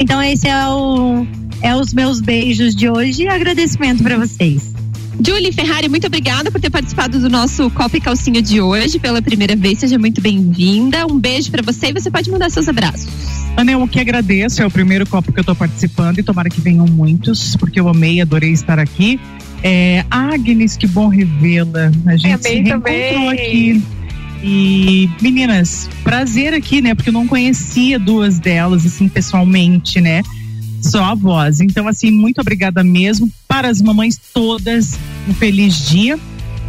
Então esse é o é os meus beijos de hoje e agradecimento pra vocês. Julie Ferrari, muito obrigada por ter participado do nosso Copa e Calcinha de hoje pela primeira vez. Seja muito bem-vinda. Um beijo pra você e você pode mandar seus abraços. Ana, eu que agradeço, é o primeiro copo que eu tô participando e tomara que venham muitos, porque eu amei, adorei estar aqui. É, Agnes, que bom revê-la. A gente se reencontrou também. aqui. E, meninas, prazer aqui, né? Porque eu não conhecia duas delas, assim, pessoalmente, né? Só a voz. Então, assim, muito obrigada mesmo. Para as mamães todas, um feliz dia.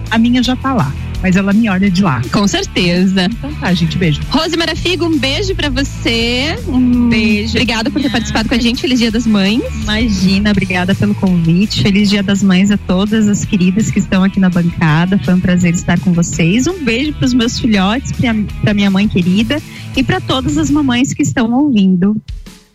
A minha já tá lá, mas ela me olha de lá. Com certeza. Então tá, gente, beijo. Rose Marafigo, um beijo pra você. Um beijo. Obrigada por ter participado com a gente. Feliz Dia das Mães. Imagina, obrigada pelo convite. Feliz Dia das Mães a todas as queridas que estão aqui na bancada. Foi um prazer estar com vocês. Um beijo para os meus filhotes, para minha mãe querida e para todas as mamães que estão ouvindo.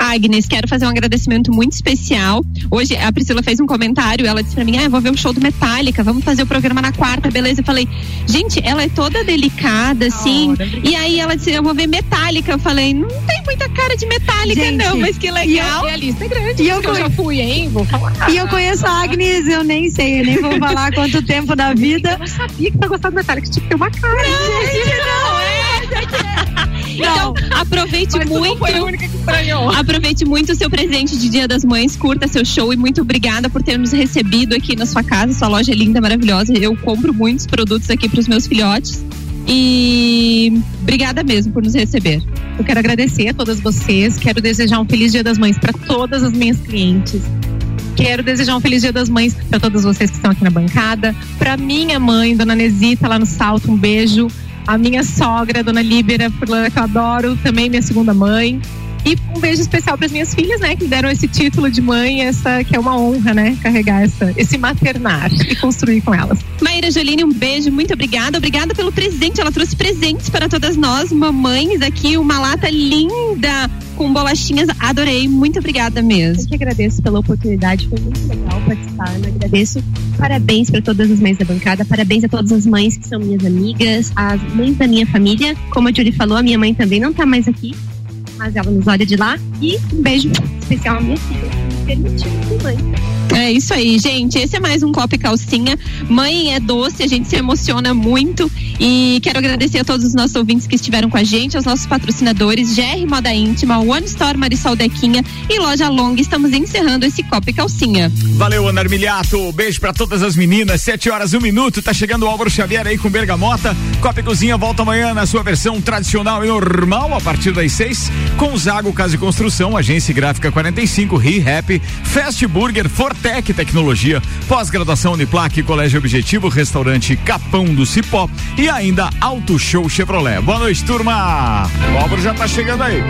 Agnes, quero fazer um agradecimento muito especial. Hoje a Priscila fez um comentário, ela disse pra mim: "Ah, eu vou ver o show do Metallica, vamos fazer o programa na quarta, beleza?" Eu falei: "Gente, ela é toda delicada assim". e aí ela disse: "Eu vou ver Metallica". Eu falei: "Não tem muita cara de Metallica Gente, não, mas que legal". e a lista é grande. E eu, conhe- fui, hein? Vou falar. E eu conheço a Agnes, eu nem sei, eu nem vou falar quanto tempo da vida. Eu sabia que pra gostar do Metallica tinha que ter uma cara. Não, gente, não é. Então, aproveite muito. Aproveite muito o seu presente de Dia das Mães, curta seu show e muito obrigada por ter nos recebido aqui na sua casa. Sua loja é linda, maravilhosa. Eu compro muitos produtos aqui para os meus filhotes. E obrigada mesmo por nos receber. Eu quero agradecer a todas vocês. Quero desejar um feliz Dia das Mães para todas as minhas clientes. Quero desejar um feliz Dia das Mães para todas vocês que estão aqui na bancada. Para minha mãe, Dona Nesita, lá no Salto, um beijo. A minha sogra, Dona Líbera, que eu adoro, também minha segunda mãe. E um beijo especial para as minhas filhas, né, que me deram esse título de mãe, essa que é uma honra, né, carregar essa, esse maternar e construir com elas. Maíra Joline, um beijo, muito obrigada. Obrigada pelo presente. Ela trouxe presentes para todas nós, mamães, aqui, uma lata linda com bolachinhas. Adorei, muito obrigada mesmo. Eu que agradeço pela oportunidade, foi muito legal participar. Eu agradeço. Parabéns para todas as mães da bancada, parabéns a todas as mães que são minhas amigas, as mães da minha família. Como a Julie falou, a minha mãe também não tá mais aqui, mas ela nos olha de lá. E um beijo especial à minha filha, que mãe. É isso aí, gente. Esse é mais um Copo e Calcinha. Mãe é doce, a gente se emociona muito. E quero agradecer a todos os nossos ouvintes que estiveram com a gente, aos nossos patrocinadores, GR Moda Íntima, One Store Marisol Dequinha e Loja Long. Estamos encerrando esse Copo e Calcinha. Valeu, Ana Armiliato. Beijo pra todas as meninas. Sete horas, um minuto. Tá chegando o Álvaro Xavier aí com Bergamota. Copa e Cozinha volta amanhã na sua versão tradicional e normal, a partir das seis, com Zago Casa e Construção, Agência Gráfica 45, ReHap, Fast Burger, Fortec Tecnologia, pós-graduação Uniplac, Colégio Objetivo, Restaurante Capão do Cipó e ainda Auto Show Chevrolet. Boa noite, turma. O Álvaro já tá chegando aí.